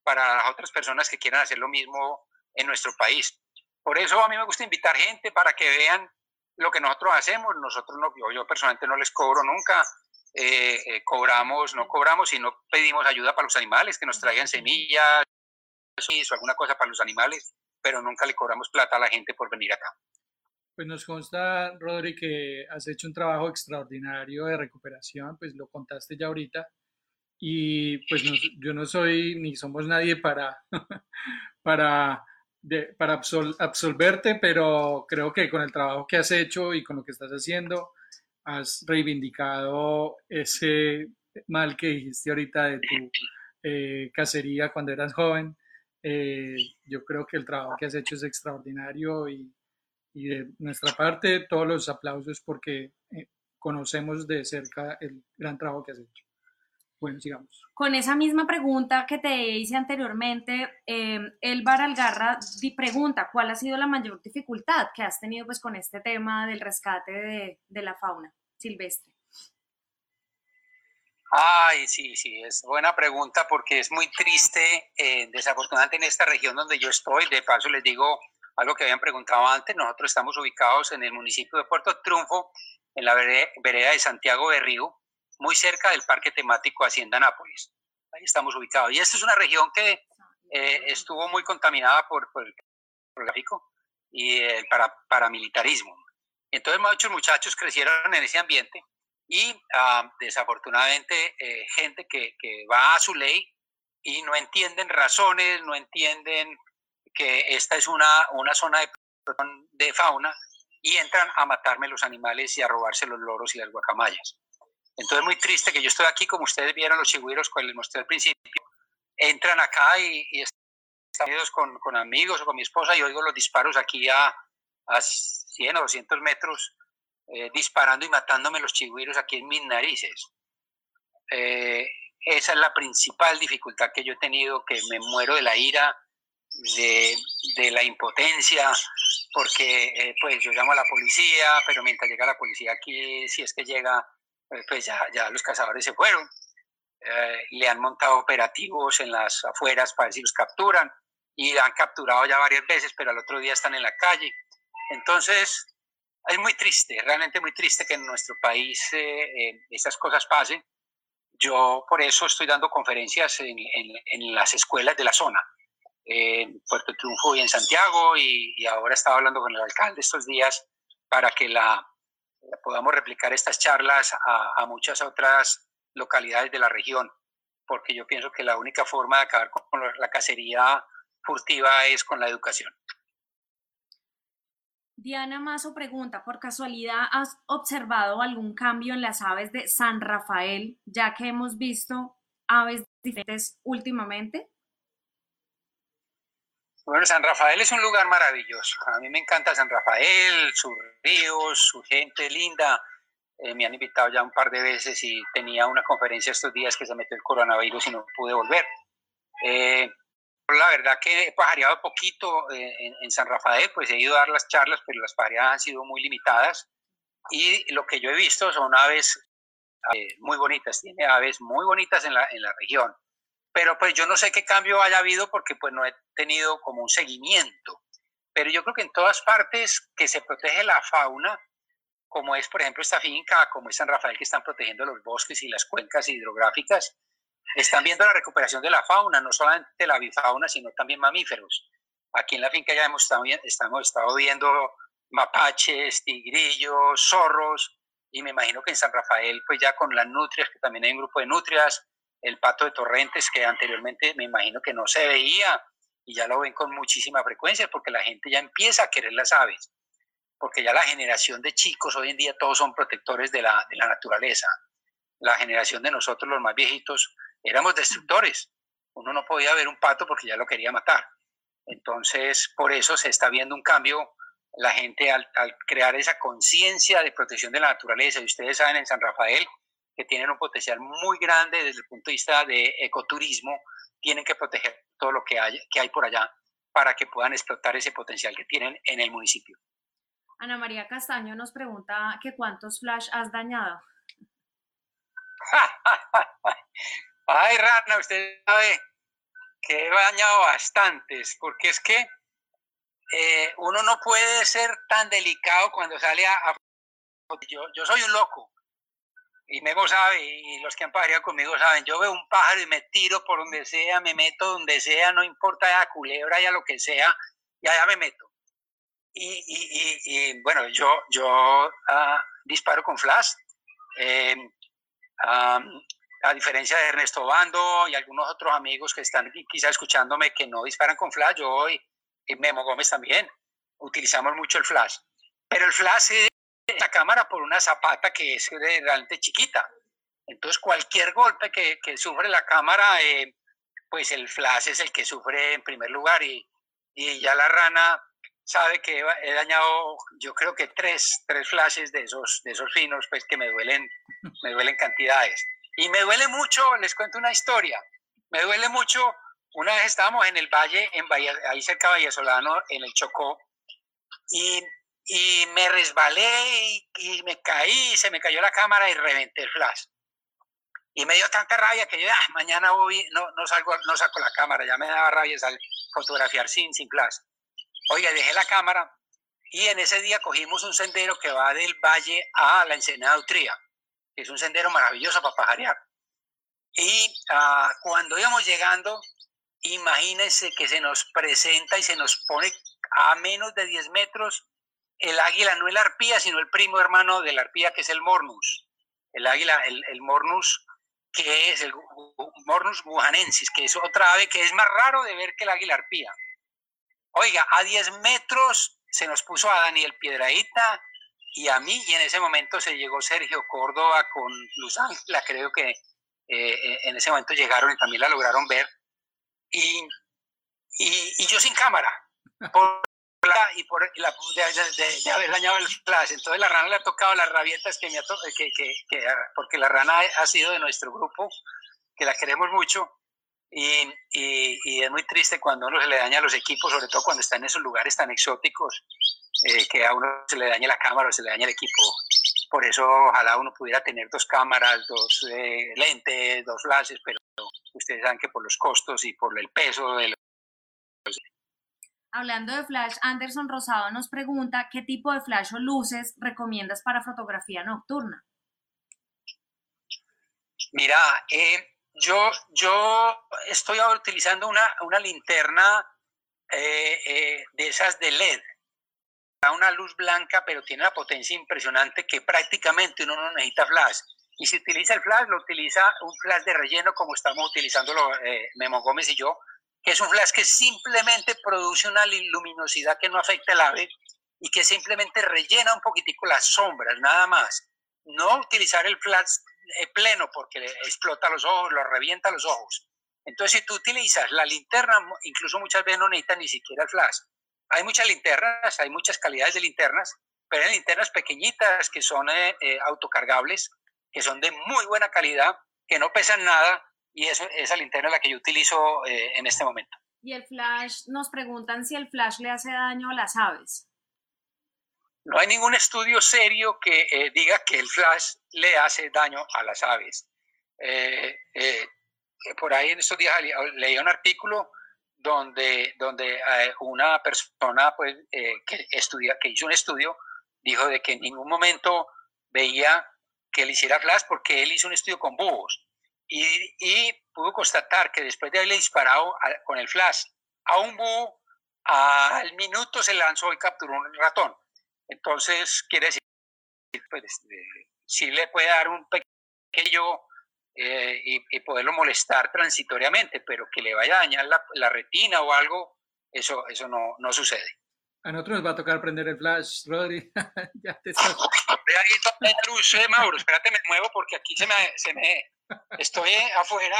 para las otras personas que quieran hacer lo mismo en nuestro país. Por eso a mí me gusta invitar gente para que vean lo que nosotros hacemos. Nosotros no, yo, personalmente no les cobro nunca, eh, eh, cobramos, no cobramos, sino pedimos ayuda para los animales, que nos traigan semillas o alguna cosa para los animales, pero nunca le cobramos plata a la gente por venir acá. Pues nos consta, Rodri, que has hecho un trabajo extraordinario de recuperación, pues lo contaste ya ahorita, y pues yo no soy ni somos nadie para, para, para absolverte, pero creo que con el trabajo que has hecho y con lo que estás haciendo, has reivindicado ese mal que dijiste ahorita de tu eh, cacería cuando eras joven. Eh, yo creo que el trabajo que has hecho es extraordinario y, y de nuestra parte todos los aplausos porque eh, conocemos de cerca el gran trabajo que has hecho. Bueno, sigamos. Con esa misma pregunta que te hice anteriormente, eh, Elbar Algarra pregunta, ¿cuál ha sido la mayor dificultad que has tenido pues con este tema del rescate de, de la fauna silvestre? Ay, sí, sí, es buena pregunta porque es muy triste, eh, desafortunadamente en esta región donde yo estoy, de paso les digo algo que habían preguntado antes, nosotros estamos ubicados en el municipio de Puerto Triunfo, en la vereda de Santiago de Río, muy cerca del parque temático Hacienda Nápoles. Ahí estamos ubicados. Y esta es una región que eh, estuvo muy contaminada por, por el tráfico y el para, paramilitarismo. Entonces muchos muchachos crecieron en ese ambiente y ah, desafortunadamente eh, gente que, que, va a su ley y no entienden razones, no entienden que esta es una, una zona de, de fauna y entran a matarme los animales y a robarse los loros y las guacamayas. Entonces, muy triste que yo estoy aquí, como ustedes vieron, los chigüiros, que les mostré al principio, entran acá y, y están con, con, amigos o con mi esposa y oigo los disparos aquí a, a 100 o 200 metros, eh, disparando y matándome los chigüiros aquí en mis narices. Eh, esa es la principal dificultad que yo he tenido, que me muero de la ira, de, de la impotencia, porque eh, pues yo llamo a la policía, pero mientras llega la policía aquí, si es que llega, pues ya, ya los cazadores se fueron. Eh, le han montado operativos en las afueras para ver si los capturan y han capturado ya varias veces, pero al otro día están en la calle. Entonces, es muy triste, realmente muy triste que en nuestro país eh, estas cosas pasen. Yo por eso estoy dando conferencias en, en, las escuelas de la zona, en Puerto Triunfo y en Santiago, y, y ahora estaba hablando con el alcalde estos días para que la, podamos replicar estas charlas a, muchas otras localidades de la región, porque yo pienso que la única forma de acabar con la cacería furtiva es con la educación. Diana Mazo pregunta, ¿por casualidad has observado algún cambio en las aves de San Rafael, ya que hemos visto aves diferentes últimamente? Bueno, San Rafael es un lugar maravilloso. A mí me encanta San Rafael, sus ríos, su gente linda. Eh, me han invitado ya un par de veces y tenía una conferencia estos días que se metió el coronavirus y no pude volver. Eh, la verdad que he pajareado poquito eh, en, San Rafael, pues he ido a dar las charlas, pero las pajareadas han sido muy limitadas. Y lo que yo he visto son aves muy bonitas, tiene aves muy bonitas en la, en la región pero pues yo no sé qué cambio haya habido porque pues no he tenido como un seguimiento. Pero yo creo que en todas partes que se protege la fauna, como es, por ejemplo, esta finca, como es San Rafael, que están protegiendo los bosques y las cuencas hidrográficas, están viendo la recuperación de la fauna, no solamente la bifauna, sino también mamíferos. Aquí en la finca ya hemos estado, estamos estado viendo mapaches, tigrillos, zorros, y me imagino que en San Rafael, pues ya con las nutrias, que también hay un grupo de nutrias, el pato de torrentes, que anteriormente me imagino que no se veía, y ya lo ven con muchísima frecuencia, porque la gente ya empieza a querer las aves porque ya la generación de chicos hoy en día todos son protectores de la, de la naturaleza. La generación de nosotros, los más viejitos, éramos destructores. Uno no podía ver un pato porque ya lo quería matar. Entonces, por eso se está viendo un cambio. La gente al, al crear esa conciencia de protección de la naturaleza, y ustedes saben en San Rafael que tienen un potencial muy grande desde el punto de vista de ecoturismo, tienen que proteger todo lo que hay, que hay por allá para que puedan explotar ese potencial que tienen en el municipio. Ana María Castaño nos pregunta que cuántos flash has dañado. Ay, Rana, usted sabe que he dañado bastantes, porque es que eh, uno no puede ser tan delicado cuando sale a... yo, yo soy un loco, y Memo sabe, y los que han pajareado conmigo saben, yo veo un pájaro y me tiro por donde sea, me meto donde sea, no importa ya culebra, ya lo que sea, y allá me meto. Y, bueno, yo, yo ah, disparo con flash. Em, a diferencia de Ernesto Bando y algunos otros amigos que están quizá escuchándome que no disparan con flash, yo y, Memo Gómez también utilizamos mucho el flash. Pero el flash la cámara por una zapata que es realmente chiquita. Entonces cualquier golpe que, que sufre la cámara, eh, pues el flash es el que sufre en primer lugar y, ya la rana sabe que he dañado, yo creo que tres, tres flashes de esos, de esos finos, pues que me duelen, me duelen cantidades. Y me duele mucho, les cuento una historia, me duele mucho, una vez estábamos en el valle, en ahí cerca de Valle Solano, en el Chocó, y, y me resbalé y, me caí, se me cayó la cámara y reventé el flash. Y me dio tanta rabia que yo, ah, mañana voy, no, no, salgo, no saco la cámara, ya me daba rabia fotografiar sin, sin flash. Oiga, dejé la cámara y en ese día cogimos un sendero que va del valle a la Ensenada de Utría, que es un sendero maravilloso para pajarear. Y ah, cuando íbamos llegando, imagínense que se nos presenta y se nos pone a menos de 10 metros el águila, no el arpía, sino el primo hermano del arpía, que es el mornus. El águila, el, mornus, que es el mornus gujanensis, que es otra ave que es más raro de ver que el águila arpía. Oiga, a 10 metros se nos puso a Daniel Piedraíta y a mí, y en ese momento se llegó Sergio Córdoba con Luz Ángela, creo que eh, eh, en ese momento llegaron y también la lograron ver. Y, y, yo sin cámara, por y por la, de, haber dañado el flash. Entonces la rana le ha tocado las rabietas que me ha que, que, porque la rana ha sido de nuestro grupo, que la queremos mucho, y, es muy triste cuando uno se le daña a los equipos, sobre todo cuando está en esos lugares tan exóticos, eh, que a uno se le dañe la cámara o se le daña el equipo. Por eso ojalá uno pudiera tener dos cámaras, dos eh, lentes, dos flashes, pero ustedes saben que por los costos y por el peso de. Hablando de flash, Anderson Rosado nos pregunta qué tipo de flash o luces recomiendas para fotografía nocturna. Mira, eh, yo, yo estoy ahora utilizando una, una linterna eh, eh, de esas de LED. Da una luz blanca, pero tiene una potencia impresionante que prácticamente uno no necesita flash. Y si utiliza el flash, lo utiliza un flash de relleno como estamos utilizando eh, Memo Gómez y yo, que es un flash que simplemente produce una luminosidad que no afecta al ave y que simplemente rellena un poquitico las sombras, nada más. No utilizar el flash eh, pleno porque explota los ojos, lo revienta los ojos. Entonces, si tú utilizas la linterna, incluso muchas veces no necesitas ni siquiera el flash. Hay muchas linternas, hay muchas calidades de linternas, pero hay linternas pequeñitas que son eh, eh, autocargables, que son de muy buena calidad, que no pesan nada, y eso, esa linterna es la que yo utilizo en este momento. Y el flash, nos preguntan si el flash le hace daño a las aves. No hay ningún estudio serio que eh, diga que el flash le hace daño a las aves. Eh, eh, por ahí en estos días leí un artículo donde, donde una persona pues, que, estudia, que hizo un estudio dijo de que en ningún momento veía que él hiciera flash porque él hizo un estudio con búhos y, y pudo constatar que después de haberle disparado con el flash a un búho, al minuto se lanzó y capturó un ratón. Entonces, quiere decir, pues, este, sí le puede dar un pequeño eh, y, poderlo molestar transitoriamente, pero que le vaya a dañar la, retina o algo, eso, eso no, no sucede. A nosotros nos va a tocar prender el flash, Rodri. ya te ahí la luz, eh, Mauro. Espérate, me muevo porque aquí se me, se me... Estoy afuera,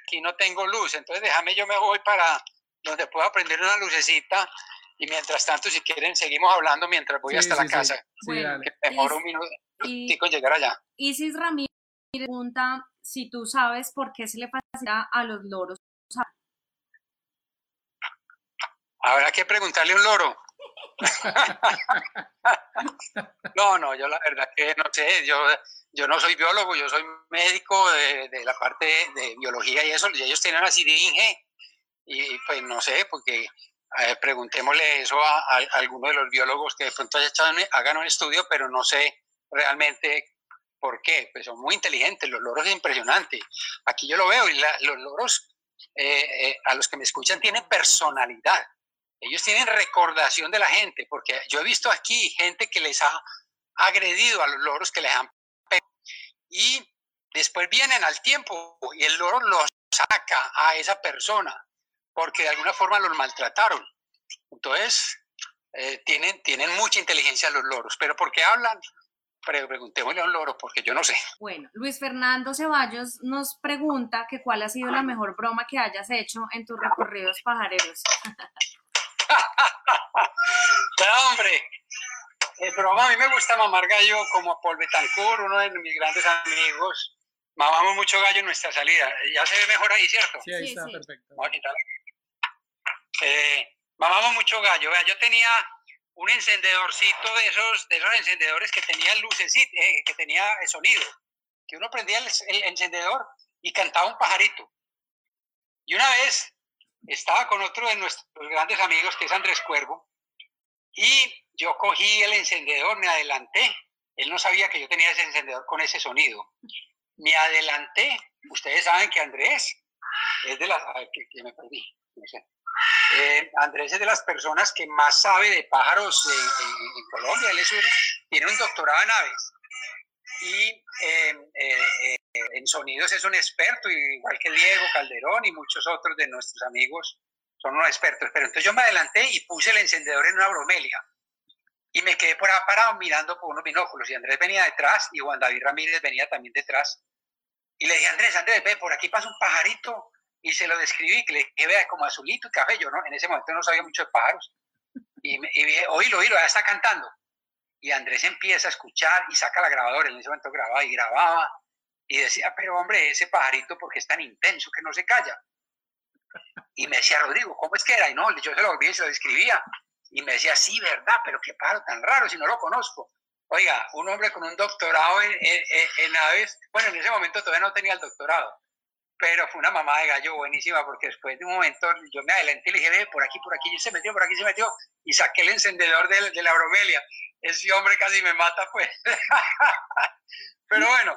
aquí no tengo luz. Entonces déjame, yo me voy para donde pueda prender una lucecita y mientras tanto, si quieren, seguimos hablando mientras voy hasta la casa. Sí, bueno, me demoro un minuto y, llegar allá. Isis Ramírez pregunta si tú sabes por qué se le facilita a los loros. Habrá que preguntarle a un loro. no, no, yo la verdad que no sé, yo, yo no soy biólogo, yo soy médico de, de la parte de, biología y eso, y ellos tienen así de Inge, y pues no sé, porque preguntémosle eso a, a, alguno de los biólogos que de pronto hagan un estudio, pero no sé realmente por qué. Pues son muy inteligentes, los loros es impresionante. Aquí yo lo veo y los loros, eh, eh, a los que me escuchan, tienen personalidad ellos tienen recordación de la gente, porque yo he visto aquí gente que les ha agredido a los loros, que les han y después vienen al tiempo y el loro los saca a esa persona, porque de alguna forma los maltrataron. Entonces, eh, tienen, tienen mucha inteligencia los loros, pero ¿por qué hablan? preguntémosle a un loro, porque yo no sé. Bueno, Luis Fernando Ceballos nos pregunta que cuál ha sido la mejor broma que hayas hecho en tus recorridos pajareros. no, hombre, pero a mí me gusta mamar gallo como Paul Betancourt, uno de mis grandes amigos. Mamamos mucho gallo en nuestra salida. Ya se ve mejor ahí, ¿cierto? Sí, ahí está, perfecto. Eh, mamamos mucho gallo. yo tenía un encendedorcito de esos, de esos encendedores que tenía luces, eh, que tenía sonido. Que uno prendía el encendedor y cantaba un pajarito. Y una vez estaba con otro de nuestros grandes amigos, que es Andrés Cuervo, y yo cogí el encendedor, me adelanté. Él no sabía que yo tenía ese encendedor con ese sonido. Me adelanté. Ustedes saben que Andrés es de las... Que, me perdí. Eh, Andrés es de las personas que más sabe de pájaros en, Colombia. Él tiene un doctorado en aves. Y eh, eh, en sonidos es un experto, igual que Diego Calderón y muchos otros de nuestros amigos son unos expertos. Pero entonces yo me adelanté y puse el encendedor en una bromelia y me quedé por ahí parado mirando por unos binóculos y Andrés venía detrás y Juan David Ramírez venía también detrás. Y le dije, Andrés, Andrés, ve, por aquí pasa un pajarito y se lo describí, que le dije, vea, como azulito y café, no, en ese momento no sabía mucho de pájaros. Y, y oílo, oílo, ya está cantando. Y Andrés empieza a escuchar y saca la grabadora, en ese momento grababa y grababa y decía, pero hombre, ese pajarito, porque es tan intenso que no se calla? Y me decía, Rodrigo, ¿cómo es que era? Y no, yo se lo olvidé se lo describía. Y me decía, sí, ¿verdad? Pero qué pájaro tan raro si no lo conozco. Oiga, un hombre con un doctorado en, en, aves, bueno, en ese momento todavía no tenía el doctorado, pero fue una mamá de gallo buenísima porque después de un momento yo me adelanté y le dije, por aquí, por aquí, y se metió, por aquí se metió, y saqué el encendedor de, de la bromelia. Ese hombre casi me mata, pues. pero bueno,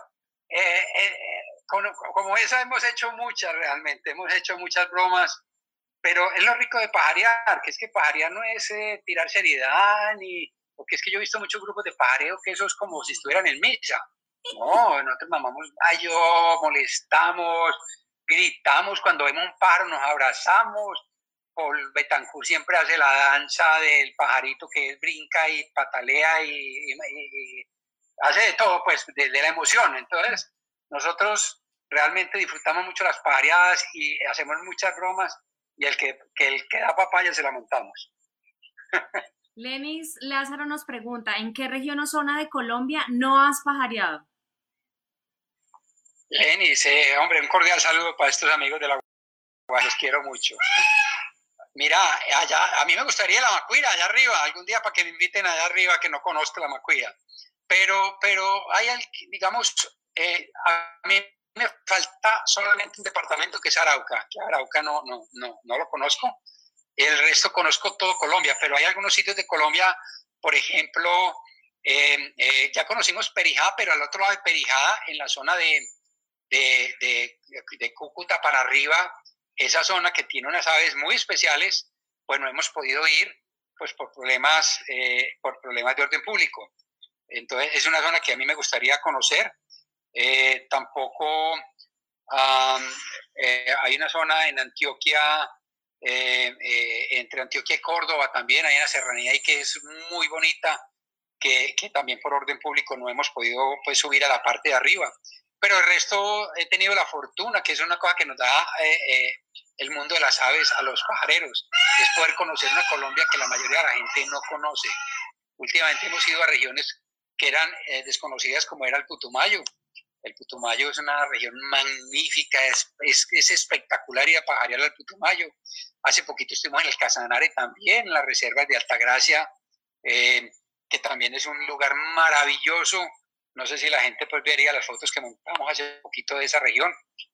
eh, eh, como, esa hemos hecho muchas realmente, hemos hecho muchas bromas, pero es lo rico de pajarear, que es que pajarear no es eh, tirar seriedad, ni, porque es que yo he visto muchos grupos de pajareo que eso es como si estuvieran en misa. No, nosotros mamamos yo molestamos, gritamos, cuando vemos un pájaro nos abrazamos. Paul Betancourt siempre hace la danza del pajarito que brinca y patalea y hace de todo, pues, de, la emoción. Entonces, nosotros realmente disfrutamos mucho las pajareadas y hacemos muchas bromas y el que, el que da papaya se la montamos. Lenis Lázaro nos pregunta, ¿en qué región o zona de Colombia no has pajareado? Lenis, eh, hombre, un cordial saludo para estos amigos de la los quiero mucho. Mira, allá, a mí me gustaría la Macuira, allá arriba, algún día para que me inviten allá arriba que no conozco la Macuira. Pero, pero hay, digamos, eh, a mí me falta solamente un departamento que es Arauca. Arauca no, no, no, no lo conozco. El resto conozco todo Colombia, pero hay algunos sitios de Colombia, por ejemplo, Eh, eh, ya conocimos Perijá, pero al otro lado de Perijá, en la zona de, de, de, Cúcuta para arriba, esa zona que tiene unas aves muy especiales, pues no hemos podido ir pues por problemas, eh, por problemas de orden público. Entonces es una zona que a mí me gustaría conocer. Tampoco hay una zona en Antioquia, entre Antioquia y Córdoba también, hay una serranía ahí que es muy bonita, que, también por orden público no hemos podido pues, subir a la parte de arriba. Pero el resto he tenido la fortuna, que es una cosa que nos da eh, eh, el mundo de las aves a los pajareros, es poder conocer una Colombia que la mayoría de la gente no conoce. Últimamente hemos ido a regiones que eran eh, desconocidas como era el Putumayo. El Putumayo es una región magnífica, es, es, espectacular ir a pajarear al Putumayo. Hace poquito estuvimos en el Casanare también, en las reservas de Altagracia, eh, que también es un lugar maravilloso. No sé si la gente pues vería las fotos que montamos hace poquito de esa región.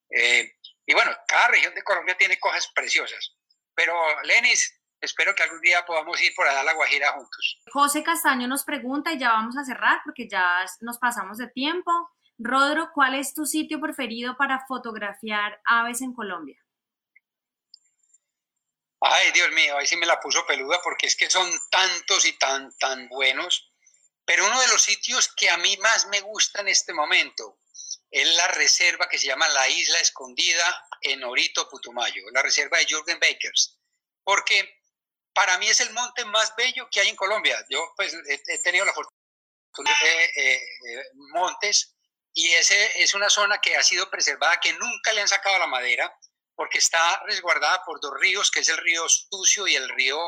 Eh, y bueno, cada región de Colombia tiene cosas preciosas. Pero, Lenis, espero que algún día podamos ir por allá a La Guajira juntos. José Castaño nos pregunta, y ya vamos a cerrar porque ya nos pasamos de tiempo. Rodro, ¿cuál es tu sitio preferido para fotografiar aves en Colombia? Ay, Dios mío, ahí sí me la puso peluda porque es que son tantos y tan, tan buenos. Pero uno de los sitios que a mí más me gusta en este momento es la reserva que se llama La Isla Escondida en Orito, Putumayo, la reserva de Jürgen Bakers. Porque para mí es el monte más bello que hay en Colombia. Yo pues he, tenido la fortuna de eh, eh, montes y ese es una zona que ha sido preservada, que nunca le han sacado la madera porque está resguardada por dos ríos, que es el río Sucio y el río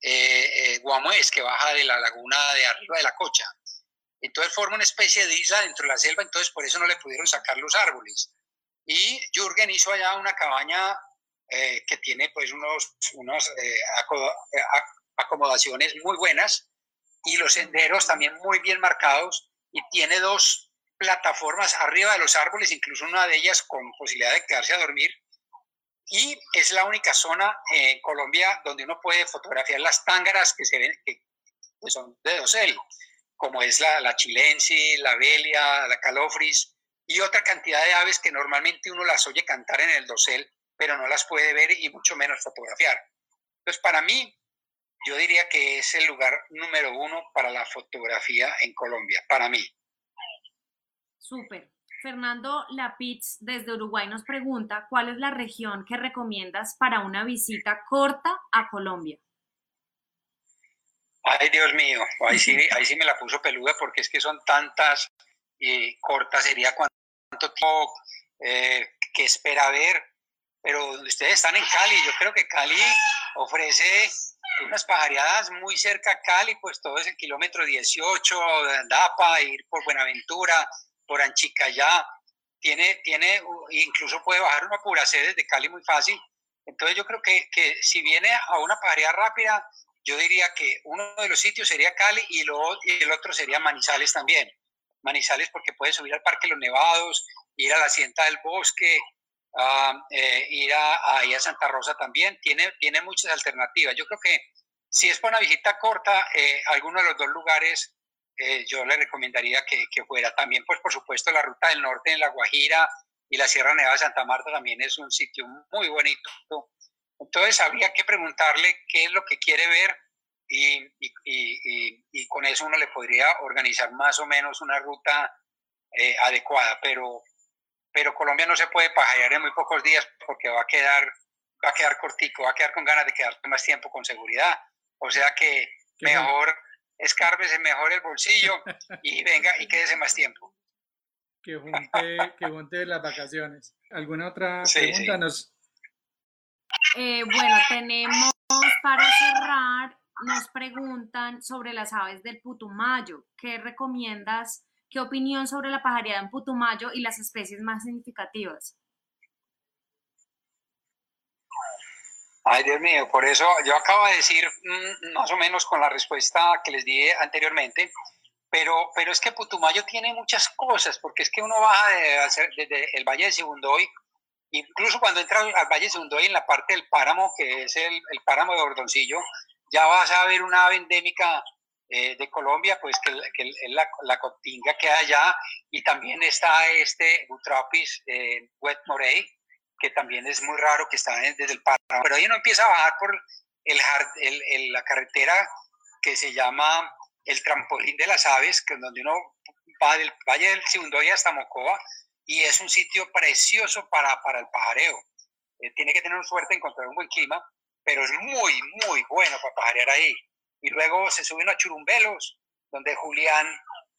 eh, eh que baja de la laguna de arriba de la Cocha. Entonces forma una especie de isla dentro de la selva, entonces por eso no le pudieron sacar los árboles. Y Jürgen hizo allá una cabaña eh, que tiene pues unos, unas eh, acomodaciones muy buenas y los senderos también muy bien marcados y tiene dos plataformas arriba de los árboles, incluso una de ellas con posibilidad de quedarse a dormir y es la única zona en Colombia donde uno puede fotografiar las tángaras que se ven, que, son de dosel, como es la, la chilensi, la belia, la calofris y otra cantidad de aves que normalmente uno las oye cantar en el dosel, pero no las puede ver y mucho menos fotografiar. Entonces, para mí, yo diría que es el lugar número uno para la fotografía en Colombia, para mí. Súper. Fernando Lapitz desde Uruguay nos pregunta, ¿cuál es la región que recomiendas para una visita corta a Colombia? Ay, Dios mío, ahí sí, ahí sí me la puso peluda porque es que son tantas y cortas sería cuánto tiempo eh, que espera ver, pero ustedes están en Cali, yo creo que Cali ofrece unas pajareadas muy cerca a Cali, pues todo es el kilómetro 18 de Andapa, ir por Buenaventura, por Anchicayá, tiene, tiene, incluso puede bajar una sede desde Cali muy fácil. Entonces yo creo que, que si viene a una pareja rápida, yo diría que uno de los sitios sería Cali y, lo, y el otro sería Manizales también. Manizales porque puede subir al Parque Los Nevados, ir a la Hacienda del Bosque, eh, ir a, a Santa Rosa también. Tiene, tiene muchas alternativas. Yo creo que si es para una visita corta, eh, alguno de los dos lugares eh, yo le recomendaría que, que, fuera. También, pues por supuesto, la ruta del norte en La Guajira y la Sierra Nevada de Santa Marta también es un sitio muy bonito. Entonces, habría que preguntarle qué es lo que quiere ver y, y, y, y con eso uno le podría organizar más o menos una ruta eh, adecuada. Pero, pero Colombia no se puede pajarear en muy pocos días porque va a quedar va a quedar cortico, va a quedar con ganas de quedarse más tiempo con seguridad. O sea que mejor escárbese mejor el bolsillo y venga y quédese más tiempo. Que junte, que junte las vacaciones. ¿Alguna otra pregunta? Eh, bueno, tenemos para cerrar, nos preguntan sobre las aves del Putumayo. ¿Qué recomiendas? ¿Qué opinión sobre la pajareada en Putumayo y las especies más significativas? Ay, Dios mío, por eso yo acabo de decir mm, más o menos con la respuesta que les di anteriormente, pero, pero es que Putumayo tiene muchas cosas, porque es que uno baja desde el Valle de Sibundoy, incluso cuando entra al Valle de Sibundoy en la parte del páramo, que es el, el páramo de Bordoncillo, ya vas a ver una ave endémica eh, de Colombia, pues que, la, la, cotinga queda allá y también está este Butropis eh, morey, que también es muy raro que está desde el páramo, pero ahí uno empieza a bajar por el, el, la carretera que se llama el trampolín de las aves, que es donde uno va del Valle del Sibundoy hasta Mocoa, y es un sitio precioso para, para el pajareo. Eh, tiene que tener suerte de encontrar un buen clima, pero es muy, muy bueno para pajarear ahí y luego se suben a Churumbelos, donde Julián,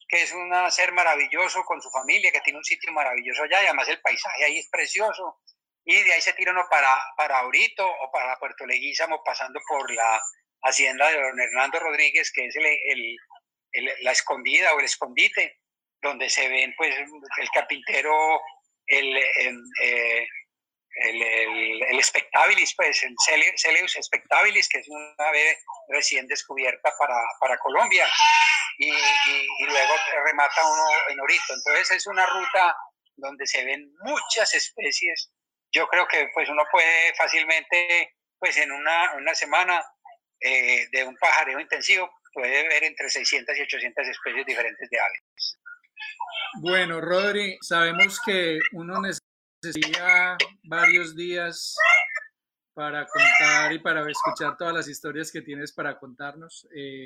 que es un ser maravilloso con su familia, que tiene un sitio maravilloso allá, y además el paisaje ahí es precioso, y de ahí se tira uno para, para Aurito o para Puerto Leguízamo, pasando por la hacienda de don Hernando Rodríguez, que es el, la escondida o el escondite, donde se ven pues el carpintero, el, eh, el, el, el Spectabilis, pues el Celeus Spectabilis, que es una ave recién descubierta para, para Colombia, y, y, luego remata uno en Orito. Entonces es una ruta donde se ven muchas especies. Yo creo que pues uno puede fácilmente, pues en una, una semana eh, de un pajareo intensivo, puede ver entre 600 y 800 especies diferentes de aves. Bueno, Rodri, sabemos que uno necesita varios días para contar y para escuchar todas las historias que tienes para contarnos. Eh,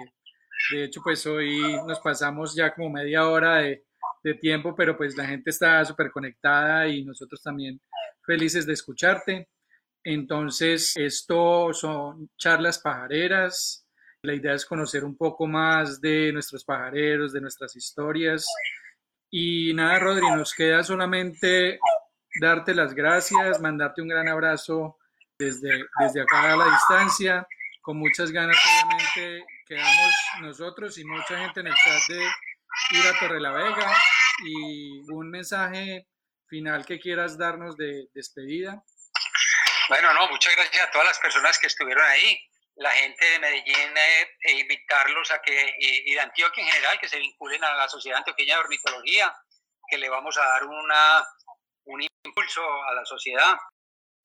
de hecho, pues hoy nos pasamos ya como media hora de, de tiempo, pero pues la gente está súper conectada y nosotros también felices de escucharte. Entonces, esto son charlas pajareras. La idea es conocer un poco más de nuestros pajareros, de nuestras historias. Y nada, Rodri, nos queda solamente darte las gracias, mandarte un gran abrazo desde, desde acá a la distancia, con muchas ganas obviamente quedamos nosotros y mucha gente en el chat de ir a Torre Vega y un mensaje final que quieras darnos de despedida. Bueno, no, muchas gracias a todas las personas que estuvieron ahí, la gente de Medellín eh, e invitarlos a que, y, y, de Antioquia en general, que se vinculen a la Sociedad Antioqueña de Ornitología, que le vamos a dar una, un impulso a la sociedad.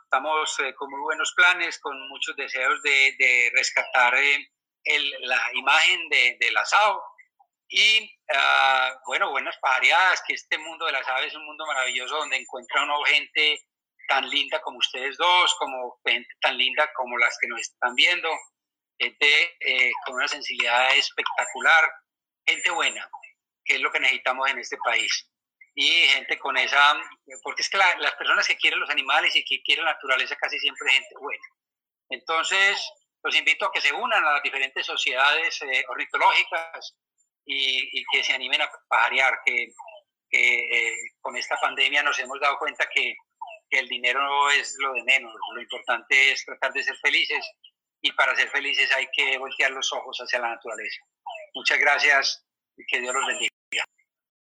Estamos eh, con muy buenos planes, con muchos deseos de, de rescatar eh, el, la imagen de, del asado y, uh, bueno, buenas pajareadas, que este mundo de las aves es un mundo maravilloso donde encuentra uno gente tan linda como ustedes dos, como gente tan linda como las que nos están viendo, gente eh, con una sensibilidad espectacular, gente buena, que es lo que necesitamos en este país y gente con esa, porque es que las personas que quieren los animales y que quieren la naturaleza casi siempre es gente buena. Entonces, los invito a que se unan a las diferentes sociedades eh, ornitológicas y, que se animen a pajarear, que, eh, con esta pandemia nos hemos dado cuenta que, que el dinero no es lo de menos, lo importante es tratar de ser felices y para ser felices hay que voltear los ojos hacia la naturaleza. Muchas gracias y que Dios los bendiga.